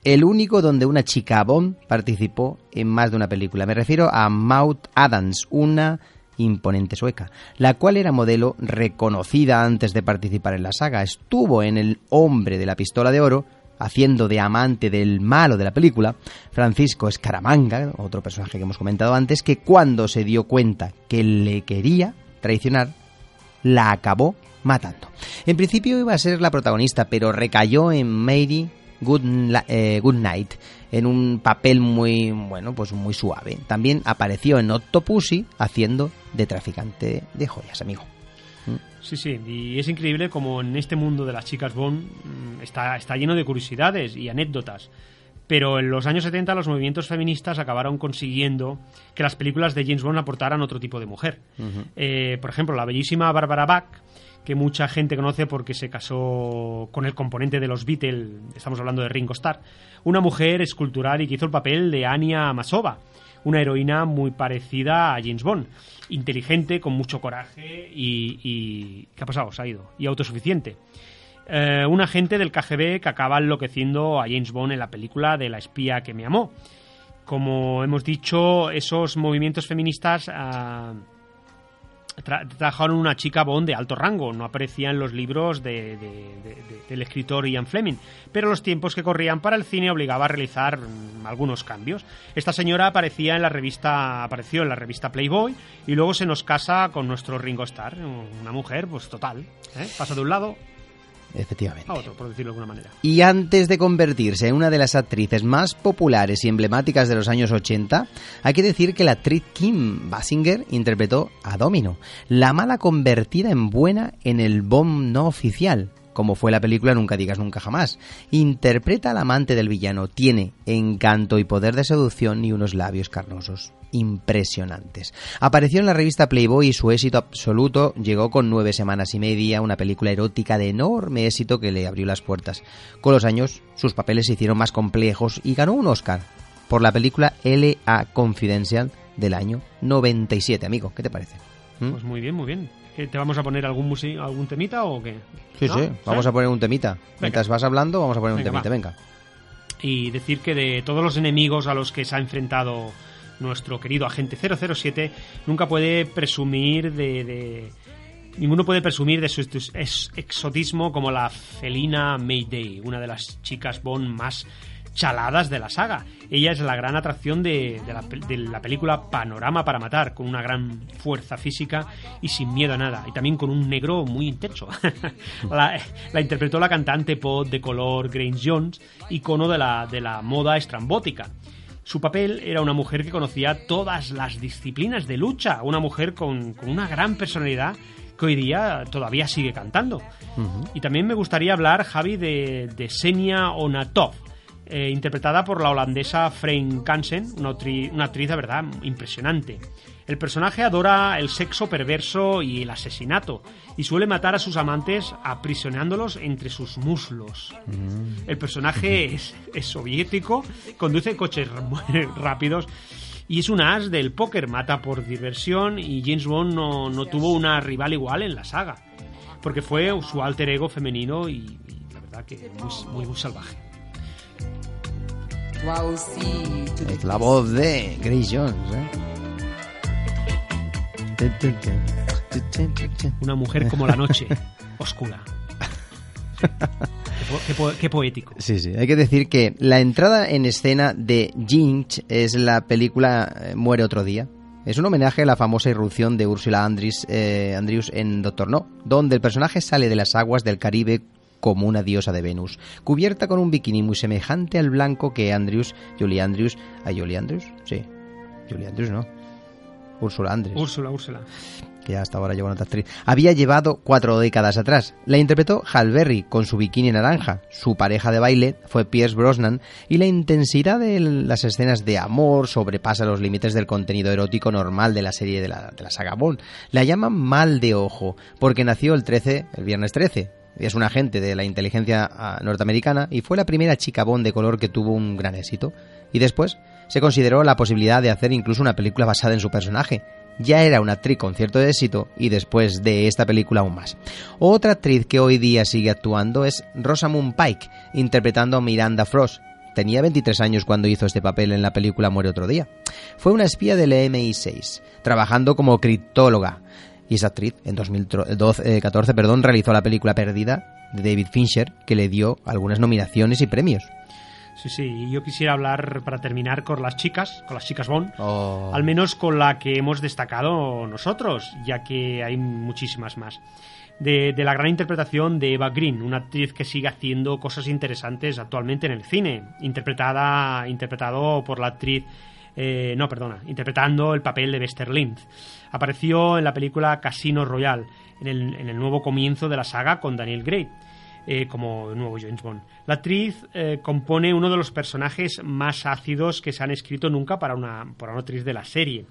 El único donde una chica Bond participó en más de una película. Me refiero a Maud Adams, una imponente sueca, la cual era modelo reconocida antes de participar en la saga. Estuvo en El hombre de la pistola de oro haciendo de amante del malo de la película, Francisco Escaramanga, otro personaje que hemos comentado antes, que cuando se dio cuenta que le quería traicionar, la acabó matando. En principio iba a ser la protagonista, pero recayó en Mary eh, Goodnight en un papel muy bueno, pues muy suave. También apareció en Octopussy haciendo de traficante de joyas, amigo. Sí, sí, y es increíble como en este mundo de las chicas Bond mm, está, está lleno de curiosidades y anécdotas. Pero en los años 70 los movimientos feministas acabaron consiguiendo que las películas de James Bond aportaran otro tipo de mujer. Eh, por ejemplo, la bellísima Barbara Bach, que mucha gente conoce porque se casó con el componente de los Beatles, estamos hablando de Ringo Starr, una mujer escultural y que hizo el papel de Anya Masova una heroína muy parecida a James Bond. Inteligente, con mucho coraje y, ¿qué ha pasado? Se ha ido. Y autosuficiente. Eh, un agente del KGB que acaba enloqueciendo a James Bond en la película de La espía que me amó. Como hemos dicho, esos movimientos feministas... Trabajaron una chica Bond de alto rango, no aparecía en los libros de, del escritor Ian Fleming, pero los tiempos que corrían para el cine obligaba a realizar mm, algunos cambios. Esta señora aparecía en la revista, apareció en la revista Playboy y luego se nos casa con nuestro Ringo Starr, una mujer, pues total, ¿eh? pasa de un lado Efectivamente. A otro, por decirlo de alguna manera. Y antes de convertirse en una de las actrices más populares y emblemáticas de los años 80, hay que decir que la actriz Kim Basinger interpretó a Domino, la mala convertida en buena en el bomb no oficial, como fue la película Nunca digas nunca jamás. Interpreta al amante del villano, tiene encanto y poder de seducción y unos labios carnosos impresionantes. Apareció en la revista Playboy y su éxito absoluto llegó con nueve semanas y media, una película erótica de enorme éxito que le abrió las puertas. Con los años, sus papeles se hicieron más complejos y ganó un Oscar por la película L.A. Confidential del año 97, amigo. ¿Qué te parece? ¿Mm? Pues muy bien, muy bien. ¿Te vamos a poner algún, algún temita o qué? Sí, sí, vamos a poner un temita. Mientras vas hablando, vamos a poner un temita, venga. Y decir que de todos los enemigos a los que se ha enfrentado nuestro querido agente 007, nunca puede presumir de, ninguno puede presumir de su exotismo como la felina Mayday, una de las chicas Bond más chaladas de la saga. Ella es la gran atracción de, la, película Panorama para Matar, con una gran fuerza física y sin miedo a nada, y también con un negro muy intenso. la, interpretó la cantante pop de color Grace Jones, icono de la, de la moda estrambótica. Su papel era una mujer que conocía todas las disciplinas de lucha, una mujer con, una gran personalidad que hoy día todavía sigue cantando. Y también me gustaría hablar, Javi, de, de Senia Onatov, eh, interpretada por la holandesa Frein Kansen, una, una actriz de verdad impresionante. El personaje adora el sexo perverso y el asesinato y suele matar a sus amantes aprisionándolos entre sus muslos. Mm. El personaje es, soviético, conduce coches rápidos y es un as del póker, mata por diversión y James Bond no, tuvo una rival igual en la saga, porque fue su alter ego femenino y, la verdad que muy, muy salvaje. Es la voz de Grace Jones, ¿eh? Una mujer como la noche, oscura. Qué, poético. Sí, sí. Hay que decir que la entrada en escena de Jinx es la película eh, Muere otro día. Es un homenaje a la famosa irrupción de Ursula Andrews, eh, Andrews en Doctor No, donde el personaje sale de las aguas del Caribe como una diosa de Venus, cubierta con un bikini muy semejante al blanco que Andrews, Julie Andrews, ¿a Julie Andrews? Sí, Julie Andrews no, Úrsula Andrews. Úrsula, Úrsula. Que hasta ahora lleva una actriz. Había llevado cuatro décadas atrás. La interpretó Hal Berry con su bikini naranja. Su pareja de baile fue Pierce Brosnan y la intensidad de las escenas de amor sobrepasa los límites del contenido erótico normal de la serie de la, de la saga Bond. La llaman mal de ojo porque nació el 13, el viernes 13, es un agente de la inteligencia ah, norteamericana y fue la primera chica Bond de color que tuvo un gran éxito. Y después se consideró la posibilidad de hacer incluso una película basada en su personaje. Ya era una actriz con cierto éxito y después de esta película aún más. Otra actriz que hoy día sigue actuando es Rosamund Pike, interpretando a Miranda Frost. Tenía 23 años cuando hizo este papel en la película Muere otro día. Fue una espía del MI6, trabajando como criptóloga y esa actriz en 2014 perdón, realizó la película Perdida de David Fincher, que le dio algunas nominaciones y premios. Sí, sí, y yo quisiera hablar para terminar con las chicas, con las chicas Bond, Oh. al menos con la que hemos destacado nosotros, ya que hay muchísimas más. De, de la gran interpretación de Eva Green, una actriz que sigue haciendo cosas interesantes actualmente en el cine, interpretada, interpretado por la actriz eh, no, perdona, interpretando el papel de Bester Lind. Apareció en la película Casino Royale, en el, nuevo comienzo de la saga con Daniel Craig. eh, como nuevo James Bond. La actriz eh, compone uno de los personajes más ácidos que se han escrito nunca para una, para una actriz de la serie.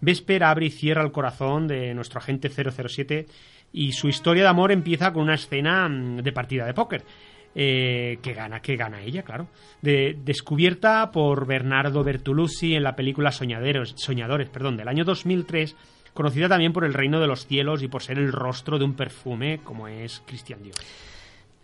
Vesper abre y cierra el corazón de nuestro agente 007 y su historia de amor empieza con una escena mm, de partida de póker. Eh, que gana, que gana ella, claro. De- descubierta por Bernardo Bertolucci en la película Soñaderos, Soñadores perdón, del año 2003, conocida también por El Reino de los Cielos y por ser el rostro de un perfume como es Christian Dior.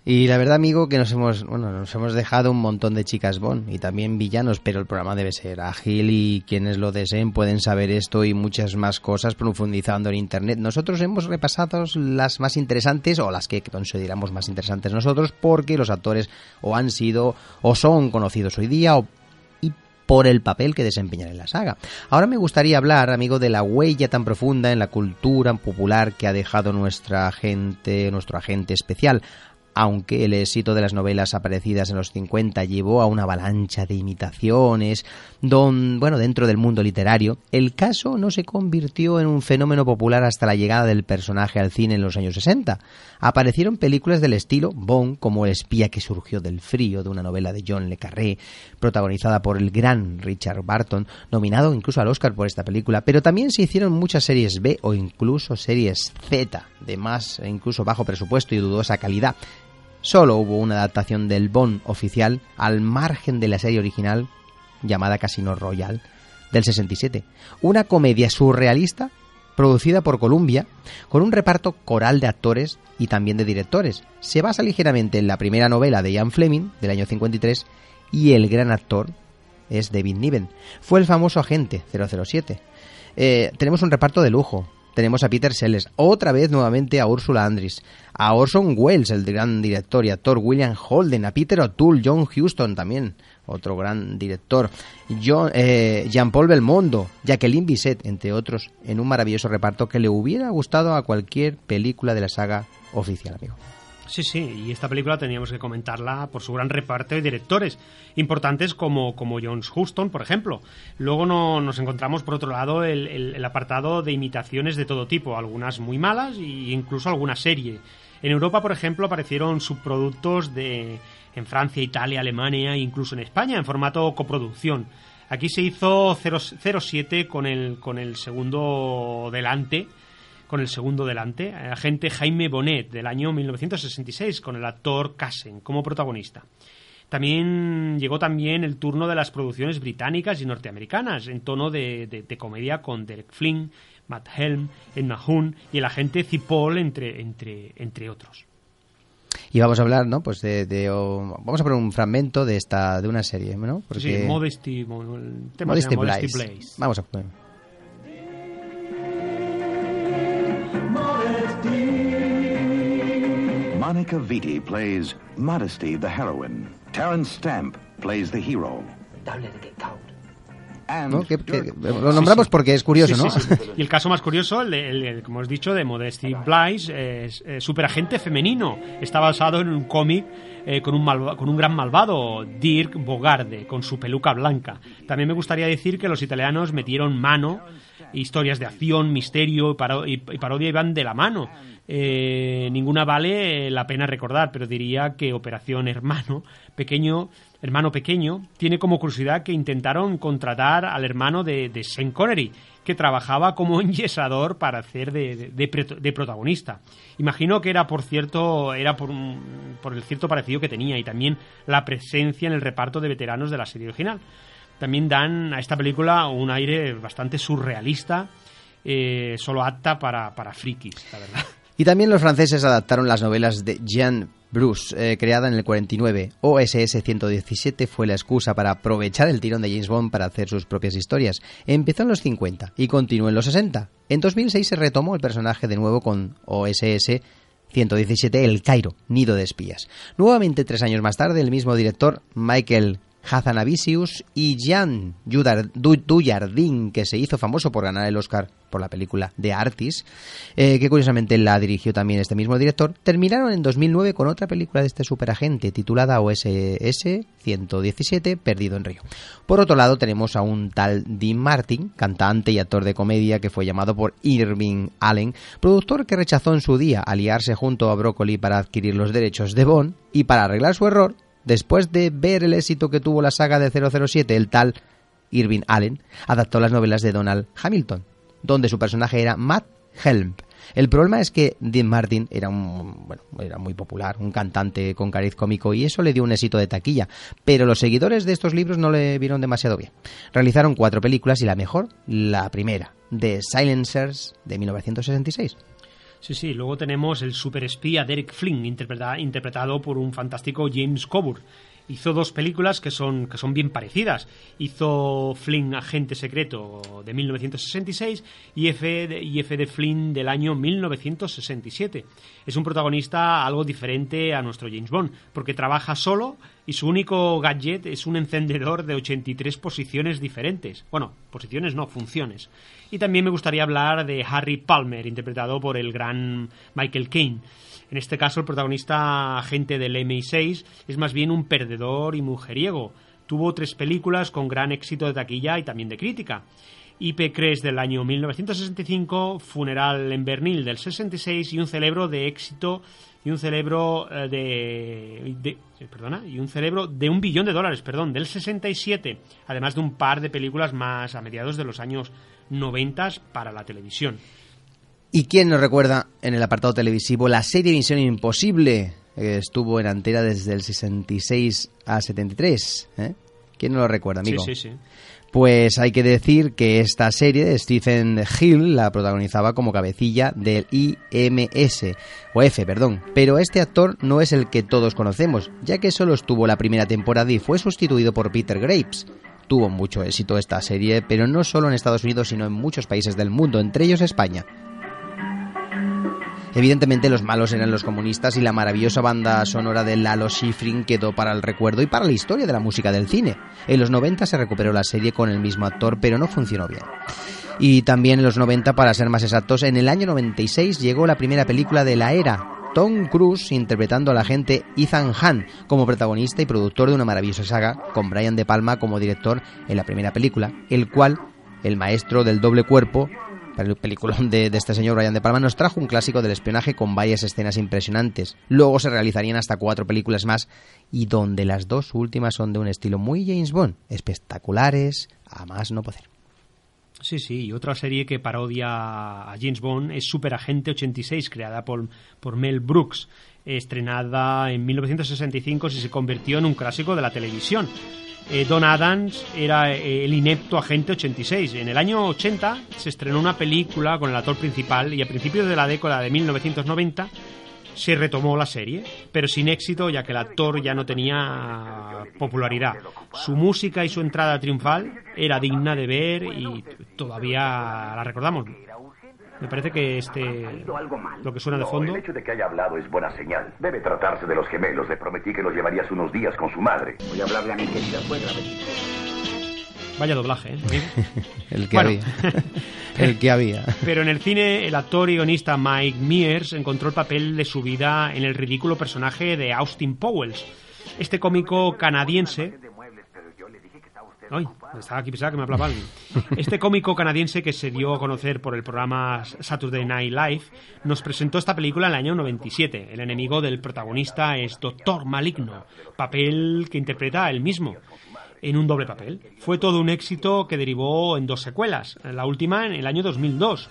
Y la verdad, amigo, que nos hemos, bueno, nos hemos dejado un montón de chicas Bond y también villanos, pero el programa debe ser ágil y quienes lo deseen pueden saber esto y muchas más cosas profundizando en Internet. Nosotros hemos repasado las más interesantes o las que consideramos más interesantes nosotros porque los actores o han sido o son conocidos hoy día o por el papel que desempeñan en la saga. Ahora me gustaría hablar, amigo, de la huella tan profunda en la cultura popular que ha dejado nuestra gente, nuestro agente especial aunque el éxito de las novelas aparecidas en los 50 llevó a una avalancha de imitaciones, don, bueno, dentro del mundo literario, el caso no se convirtió en un fenómeno popular hasta la llegada del personaje al cine en los años 60. Aparecieron películas del estilo Bond, como El espía que surgió del frío, de una novela de John le Carré, protagonizada por el gran Richard Barton, nominado incluso al Oscar por esta película, pero también se hicieron muchas series B o incluso series Z, de más incluso bajo presupuesto y dudosa calidad. Solo hubo una adaptación del Bond oficial al margen de la serie original llamada Casino Royale del 67. Una comedia surrealista producida por Columbia con un reparto coral de actores y también de directores. Se basa ligeramente en la primera novela de Ian Fleming del año 53 y el gran actor es David Niven. Fue el famoso agente 007. Eh, tenemos un reparto de lujo. Tenemos a Peter Sellers, otra vez nuevamente a Ursula Andress, a Orson Welles, el gran director y actor, William Holden, a Peter O'Toole, John Huston también, otro gran director, John, eh, Jean-Paul Belmondo, Jacqueline Bisset, entre otros, en un maravilloso reparto que le hubiera gustado a cualquier película de la saga oficial, amigo. Sí, sí, y esta película teníamos que comentarla por su gran reparto de directores importantes como, como John Huston, por ejemplo. Luego no, nos encontramos, por otro lado, el, el- apartado de imitaciones de todo tipo, algunas muy malas e incluso alguna serie. En Europa, por ejemplo, aparecieron subproductos de, en Francia, Italia, Alemania e incluso en España en formato coproducción. Aquí se hizo 0- 07 con el, con el segundo delante, con el segundo delante, eh, agente Jaime Bonet del año 1966 con el actor Cassen como protagonista. También llegó también el turno de las producciones británicas y norteamericanas en tono de, de- de comedia con Derek Flynn, Matt Helm, Edna Hun y el agente Cipoll entre, entre, entre otros. Y vamos a hablar, ¿no? Pues de, vamos a poner un fragmento de esta de una serie, ¿no? Sí, Modesty, el tema Modesty Blaze. Blaze. Vamos a poner. Monica Vitti plays Modesty, the heroine. Terence Stamp plays the hero. ¿no? Que- que- lo nombramos porque es curioso, Sí, ¿no? sí, sí. Y el caso más curioso, el, de- el de- como os he dicho, de Modesty Blaze, es eh, superagente femenino. Está basado en un cómic eh, con, un malva- con un gran malvado, Dirk Bogarde, con su peluca blanca. También me gustaría decir que los italianos metieron mano, historias de acción, misterio y, paro- y- y parodia iban de la mano. Eh, ninguna vale la pena recordar, pero diría que Operación Hermano Pequeño, Hermano Pequeño, tiene como curiosidad que intentaron contratar al hermano de, de Sean Connery, que trabajaba como enyesador para hacer de, de- protagonista. Imagino que era por cierto, era por, por el cierto parecido que tenía y también la presencia en el reparto de veteranos de la serie original. También dan a esta película un aire bastante surrealista, eh, solo apta para, para frikis, la verdad. Y también los franceses adaptaron las novelas de Jean Bruce, eh, creada en el 49. OSS 117 fue la excusa para aprovechar el tirón de James Bond para hacer sus propias historias. Empezó en los 50 y continuó en los 60. En 2006 se retomó el personaje de nuevo con OSS 117 El Cairo, Nido de Espías. Nuevamente, tres años más tarde, el mismo director, Michael Hazanavicius y Jan Dujardin, que se hizo famoso por ganar el Oscar por la película The Artist, eh, que curiosamente la dirigió también este mismo director, terminaron en 2009 con otra película de este superagente titulada OSS 117, Perdido en Río. Por otro lado tenemos a un tal Dean Martin, cantante y actor de comedia que fue llamado por Irving Allen, productor que rechazó en su día aliarse junto a Broccoli para adquirir los derechos de Bond y para arreglar su error Después de ver el éxito que tuvo la saga de 007, el tal Irving Allen adaptó las novelas de Donald Hamilton, donde su personaje era Matt Helm. El problema es que Dean Martin era un, bueno, era muy popular, un cantante con cariz cómico y eso le dio un éxito de taquilla, pero los seguidores de estos libros no le vieron demasiado bien. Realizaron cuatro películas y la mejor, la primera, The Silencers de 1966. Sí, sí, luego tenemos el superespía Derek Flynn, interpretado por un fantástico James Coburn. Hizo dos películas que son, que son bien parecidas. Hizo Flynn Agente Secreto de 1966 y F y F de Flynn del año 1967. Es un protagonista algo diferente a nuestro James Bond, porque trabaja solo y su único gadget es un encendedor de 83 posiciones diferentes. Bueno, posiciones no, funciones. Y también me gustaría hablar de Harry Palmer, interpretado por el gran Michael Caine. En este caso, el protagonista agente del MI6 es más bien un perdedor y mujeriego. Tuvo tres películas con gran éxito de taquilla y también de crítica. IP Cres del año 1965, Funeral en Bernil del 66 y un cerebro de éxito y un cerebro eh, de, eh, perdona y un cerebro de un billón de dólares perdón del 67 además de un par de películas más a mediados de los años noventas para la televisión. ¿Y quién nos recuerda en el apartado televisivo la serie Misión Imposible? Que estuvo en antera desde el 66 a 73. ¿eh? ¿Quién no lo recuerda, amigo? Sí, sí, sí. Pues hay que decir que esta serie de Stephen Hill la protagonizaba como cabecilla del IMS, o F, perdón. Pero este actor no es el que todos conocemos, ya que solo estuvo la primera temporada y fue sustituido por Peter Graves, tuvo mucho éxito esta serie, pero no solo en Estados Unidos, sino en muchos países del mundo, entre ellos España. Evidentemente los malos eran los comunistas y la maravillosa banda sonora de Lalo Schifrin quedó para el recuerdo y para la historia de la música del cine. En los 90 se recuperó la serie con el mismo actor, pero no funcionó bien. Y también en los 90, para ser más exactos, en el año 96 llegó la primera película de la era, Tom Cruise interpretando al agente Ethan Hunt como protagonista y productor de una maravillosa saga, con Brian De Palma como director en la primera película, el cual, el maestro del doble cuerpo, peliculón de, de, este señor Brian De Palma nos trajo un clásico del espionaje con varias escenas impresionantes. Luego se realizarían hasta cuatro películas más y donde las dos últimas son de un estilo muy James Bond, espectaculares, a más no poder. Sí, sí, y otra serie que parodia a James Bond es Super Agente 86, creada por Mel Brooks, estrenada en 1965 y se convirtió en un clásico de la televisión. Eh, Don Adams era eh, el inepto agente 86. En el año 80 se estrenó una película con el actor principal y a principios de la década de 1990 se retomó la serie, pero sin éxito ya que el actor ya no tenía popularidad. Su música y su entrada triunfal era digna de ver y todavía la recordamos. Me parece que este lo que suena de fondo. El hecho de que haya hablado es buena señal. Debe tratarse de los gemelos. Le prometí que los llevarías unos días con su madre. Voy a hablarle a mi querida suegra. Vaya doblaje, ¿eh? el que había. el que había. Pero en el cine, el actor y guionista Mike Mears encontró el papel de su vida en el ridículo personaje de Austin Powers. Este cómico canadiense Ay, estaba aquí pensaba que me hablaba. Este cómico canadiense que se dio a conocer por el programa Saturday Night Live nos presentó esta película en el año 97. El enemigo del protagonista es Doctor Maligno, papel que interpreta él mismo en un doble papel. Fue todo un éxito que derivó en dos secuelas, la última en el año 2002,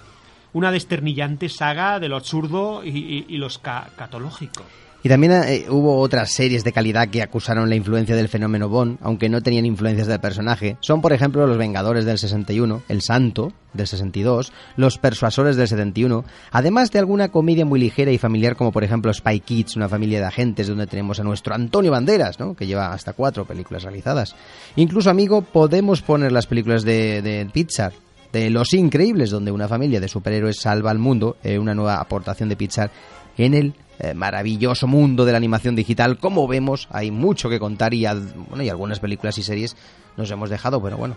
una desternillante saga de lo absurdo y, y lo escatológico. Y también eh, hubo otras series de calidad que acusaron la influencia del fenómeno Bond, aunque no tenían influencias del personaje. Son, por ejemplo, Los Vengadores del 61, El Santo del 62, Los Persuasores del 71, además de alguna comedia muy ligera y familiar como, por ejemplo, Spy Kids, una familia de agentes donde tenemos a nuestro Antonio Banderas, ¿no? que lleva hasta cuatro películas realizadas. Incluso, amigo, podemos poner las películas de, de Pixar, de Los Increíbles, donde una familia de superhéroes salva al mundo, eh, una nueva aportación de Pixar en el eh, maravilloso mundo de la animación digital. Como vemos, hay mucho que contar y, bueno, y algunas películas y series nos hemos dejado, pero bueno,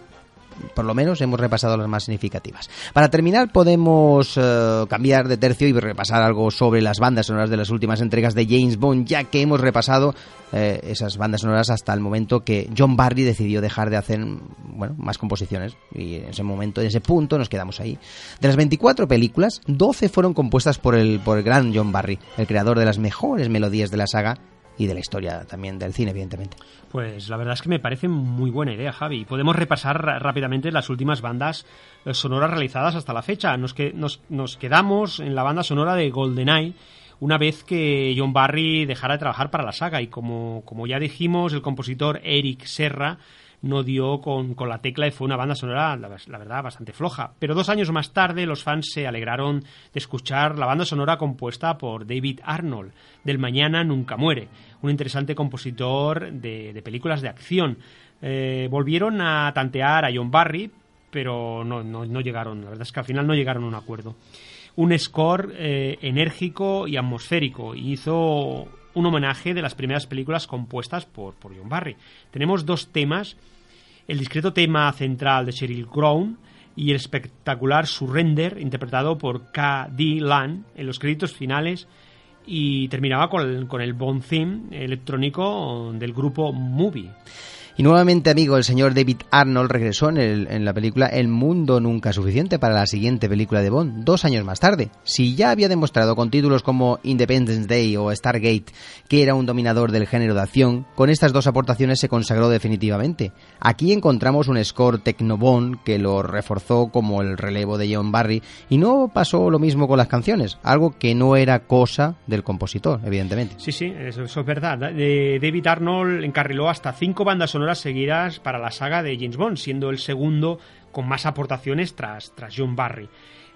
por lo menos hemos repasado las más significativas. Para terminar, podemos eh, cambiar de tercio y repasar algo sobre las bandas sonoras de las últimas entregas de James Bond, ya que hemos repasado eh, esas bandas sonoras hasta el momento que John Barry decidió dejar de hacer bueno, más composiciones. Y en ese momento, en ese punto, nos quedamos ahí. De las 24 películas, 12 fueron compuestas por el, por el gran John Barry, el creador de las mejores melodías de la saga y de la historia también del cine, evidentemente. Pues la verdad es que me parece muy buena idea, Javi. Podemos repasar rápidamente las últimas bandas eh, sonoras realizadas hasta la fecha. Nos, que, nos, nos quedamos en la banda sonora de GoldenEye una vez que John Barry dejara de trabajar para la saga y como, como ya dijimos, el compositor Eric Serra no dio con, con, la tecla y fue una banda sonora, la, verdad, bastante floja. Pero dos años más tarde los fans se alegraron de escuchar la banda sonora compuesta por David Arnold, del Mañana Nunca Muere, un interesante compositor de, de películas de acción. Eh, volvieron a tantear a John Barry, pero no, no, no, llegaron, la verdad es que al final no llegaron a un acuerdo. Un score eh, enérgico y atmosférico, hizo un homenaje de las primeras películas compuestas por, por John Barry. Tenemos dos temas, el discreto tema central de Sheryl Crow y el espectacular Surrender, interpretado por K.D. Lan en los créditos finales, y terminaba con el, con el Bond Theme electrónico del grupo Movie. Y nuevamente, amigo, el señor David Arnold regresó en, el, la película El mundo nunca suficiente para la siguiente película de Bond, dos años más tarde. Si ya había demostrado con títulos como Independence Day o Stargate que era un dominador del género de acción, con estas dos aportaciones se consagró definitivamente. Aquí encontramos un score Bond que lo reforzó como el relevo de John Barry y no pasó lo mismo con las canciones, algo que no era cosa del compositor, evidentemente. Sí, sí, eso, eso es verdad. David Arnold encarriló hasta cinco bandas sonoras seguidas para la saga de James Bond, siendo el segundo con más aportaciones tras, tras John Barry.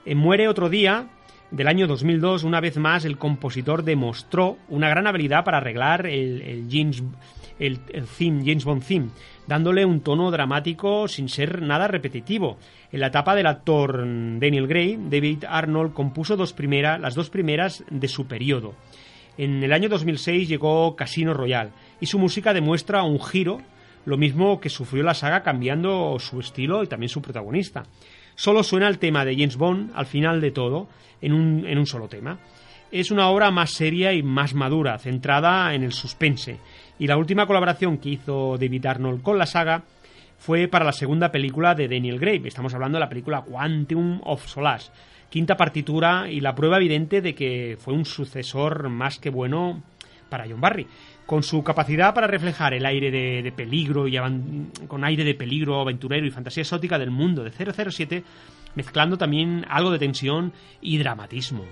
Eh, Muere otro día, del año 2002, una vez más el compositor demostró una gran habilidad para arreglar el, el James, el theme, James Bond theme, dándole un tono dramático sin ser nada repetitivo. En la etapa del actor Daniel Gray, David Arnold compuso dos primera, las dos primeras de su periodo. En el año 2006 llegó Casino Royale y su música demuestra un giro lo mismo que sufrió la saga cambiando su estilo y también su protagonista. Solo suena el tema de James Bond al final de todo, en un, en un solo tema. Es una obra más seria y más madura, centrada en el suspense, y la última colaboración que hizo David Arnold con la saga fue para la segunda película de Daniel Gray. Estamos hablando de la película Quantum of Solace, quinta partitura y la prueba evidente de que fue un sucesor más que bueno para John Barry con su capacidad para reflejar el aire de, peligro y con aire de peligro aventurero y fantasía exótica del mundo de 007, mezclando también algo de tensión y dramatismo.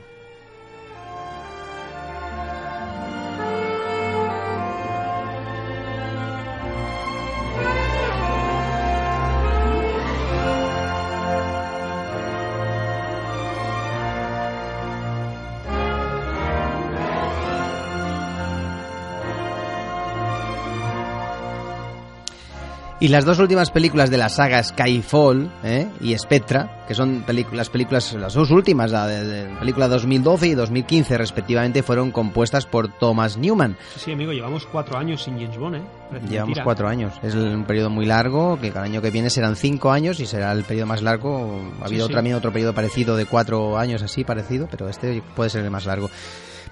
Y las dos últimas películas de la saga Skyfall ¿eh? y Spectra, que son las películas, las dos últimas, la de, de, película 2012 y 2015 respectivamente, fueron compuestas por Thomas Newman. Sí, sí, amigo, llevamos cuatro años sin James Bond, ¿eh? Parece llevamos mentira. cuatro años. Es un periodo muy largo, que cada año que viene serán cinco años y será el periodo más largo. Ha habido sí, sí. también otro periodo parecido de cuatro años así, parecido, pero este puede ser el más largo.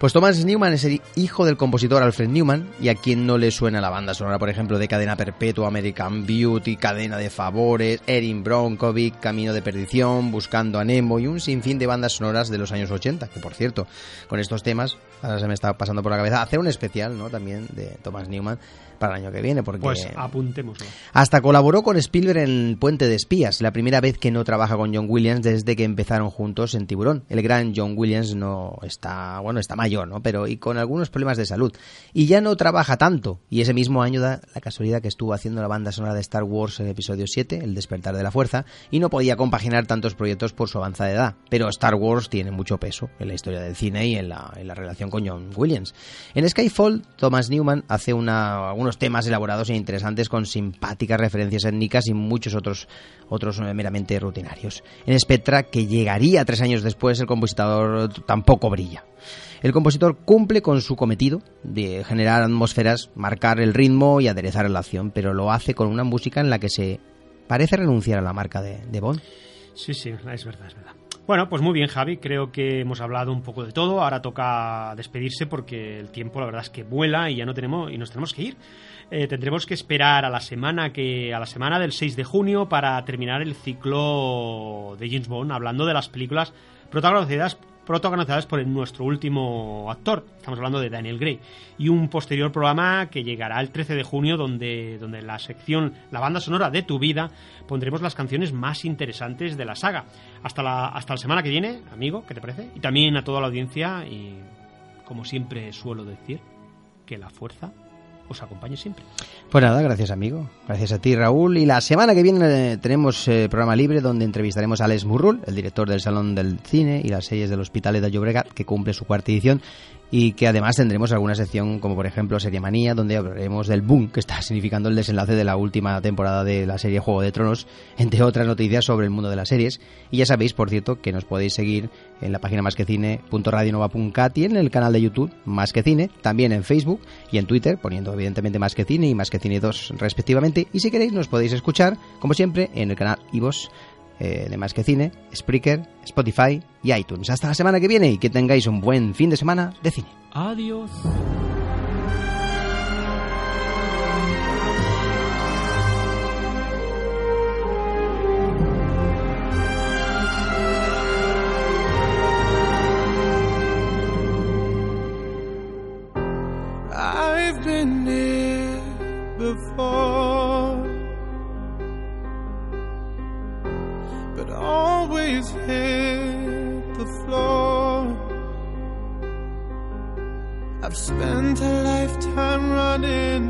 Pues Thomas Newman es el hijo del compositor Alfred Newman, y a quien no le suena la banda sonora, por ejemplo, de Cadena Perpetua, American Beauty, Cadena de Favores, Erin Bronkovic, Camino de Perdición, Buscando a Nemo y un sinfín de bandas sonoras de los años 80, que por cierto, con estos temas, ahora se me está pasando por la cabeza, hacer un especial, ¿no? También de Thomas Newman para el año que viene, porque pues apuntémoslo. Hasta colaboró con Spielberg en Puente de Espías, la primera vez que no trabaja con John Williams desde que empezaron juntos en Tiburón. El gran John Williams no está, bueno, está mayor, ¿no? Pero y con algunos problemas de salud y ya no trabaja tanto. Y ese mismo año da la casualidad que estuvo haciendo la banda sonora de Star Wars en episodio 7, El despertar de la fuerza, y no podía compaginar tantos proyectos por su avanzada edad. Pero Star Wars tiene mucho peso en la historia del cine y en la, en la relación con John Williams. En Skyfall, Thomas Newman hace una, temas elaborados e interesantes con simpáticas referencias étnicas y muchos otros, otros eh, meramente rutinarios. En Spectra, que llegaría tres años después, el compositor tampoco brilla. El compositor cumple con su cometido de generar atmósferas, marcar el ritmo y aderezar la acción, pero lo hace con una música en la que se parece renunciar a la marca de, de Bond. Sí, sí, es verdad, es verdad. Bueno, pues muy bien, Javi. Creo que hemos hablado un poco de todo. Ahora toca despedirse porque el tiempo, la verdad es que vuela y ya no tenemos y nos tenemos que ir. Eh, tendremos que esperar a la semana que a la semana del 6 de junio para terminar el ciclo de James Bond, hablando de las películas protagonizadas protagonizadas por nuestro último actor, estamos hablando de Daniel Gray, y un posterior programa que llegará el 13 de junio donde, donde la sección La banda sonora de tu vida pondremos las canciones más interesantes de la saga. Hasta la, hasta la semana que viene, amigo, ¿qué te parece? Y también a toda la audiencia y, como siempre suelo decir, que la fuerza os acompañe siempre. Pues nada, gracias amigo. Gracias a ti Raúl. Y la semana que viene eh, tenemos eh, programa libre donde entrevistaremos a Alex Murrul, el director del Salón del Cine y las series del Hospital de Llobregat, que cumple su cuarta edición y que además tendremos alguna sección como por ejemplo Serie Manía donde hablaremos del boom que está significando el desenlace de la última temporada de la serie Juego de Tronos entre otras noticias sobre el mundo de las series. Y ya sabéis por cierto que nos podéis seguir en la página más que cine.radionova.cat y en el canal de YouTube Más que Cine también en Facebook y en Twitter poniendo evidentemente Más que Cine y Más que Cine 2 respectivamente. Y si queréis nos podéis escuchar como siempre en el canal iVos eh, de Más que Cine, Spreaker, Spotify y iTunes. Hasta la semana que viene y que tengáis un buen fin de semana de cine. Adiós. I've been here before, always hit the floor. I've spent a lifetime running,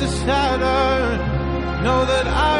To shattered, know that I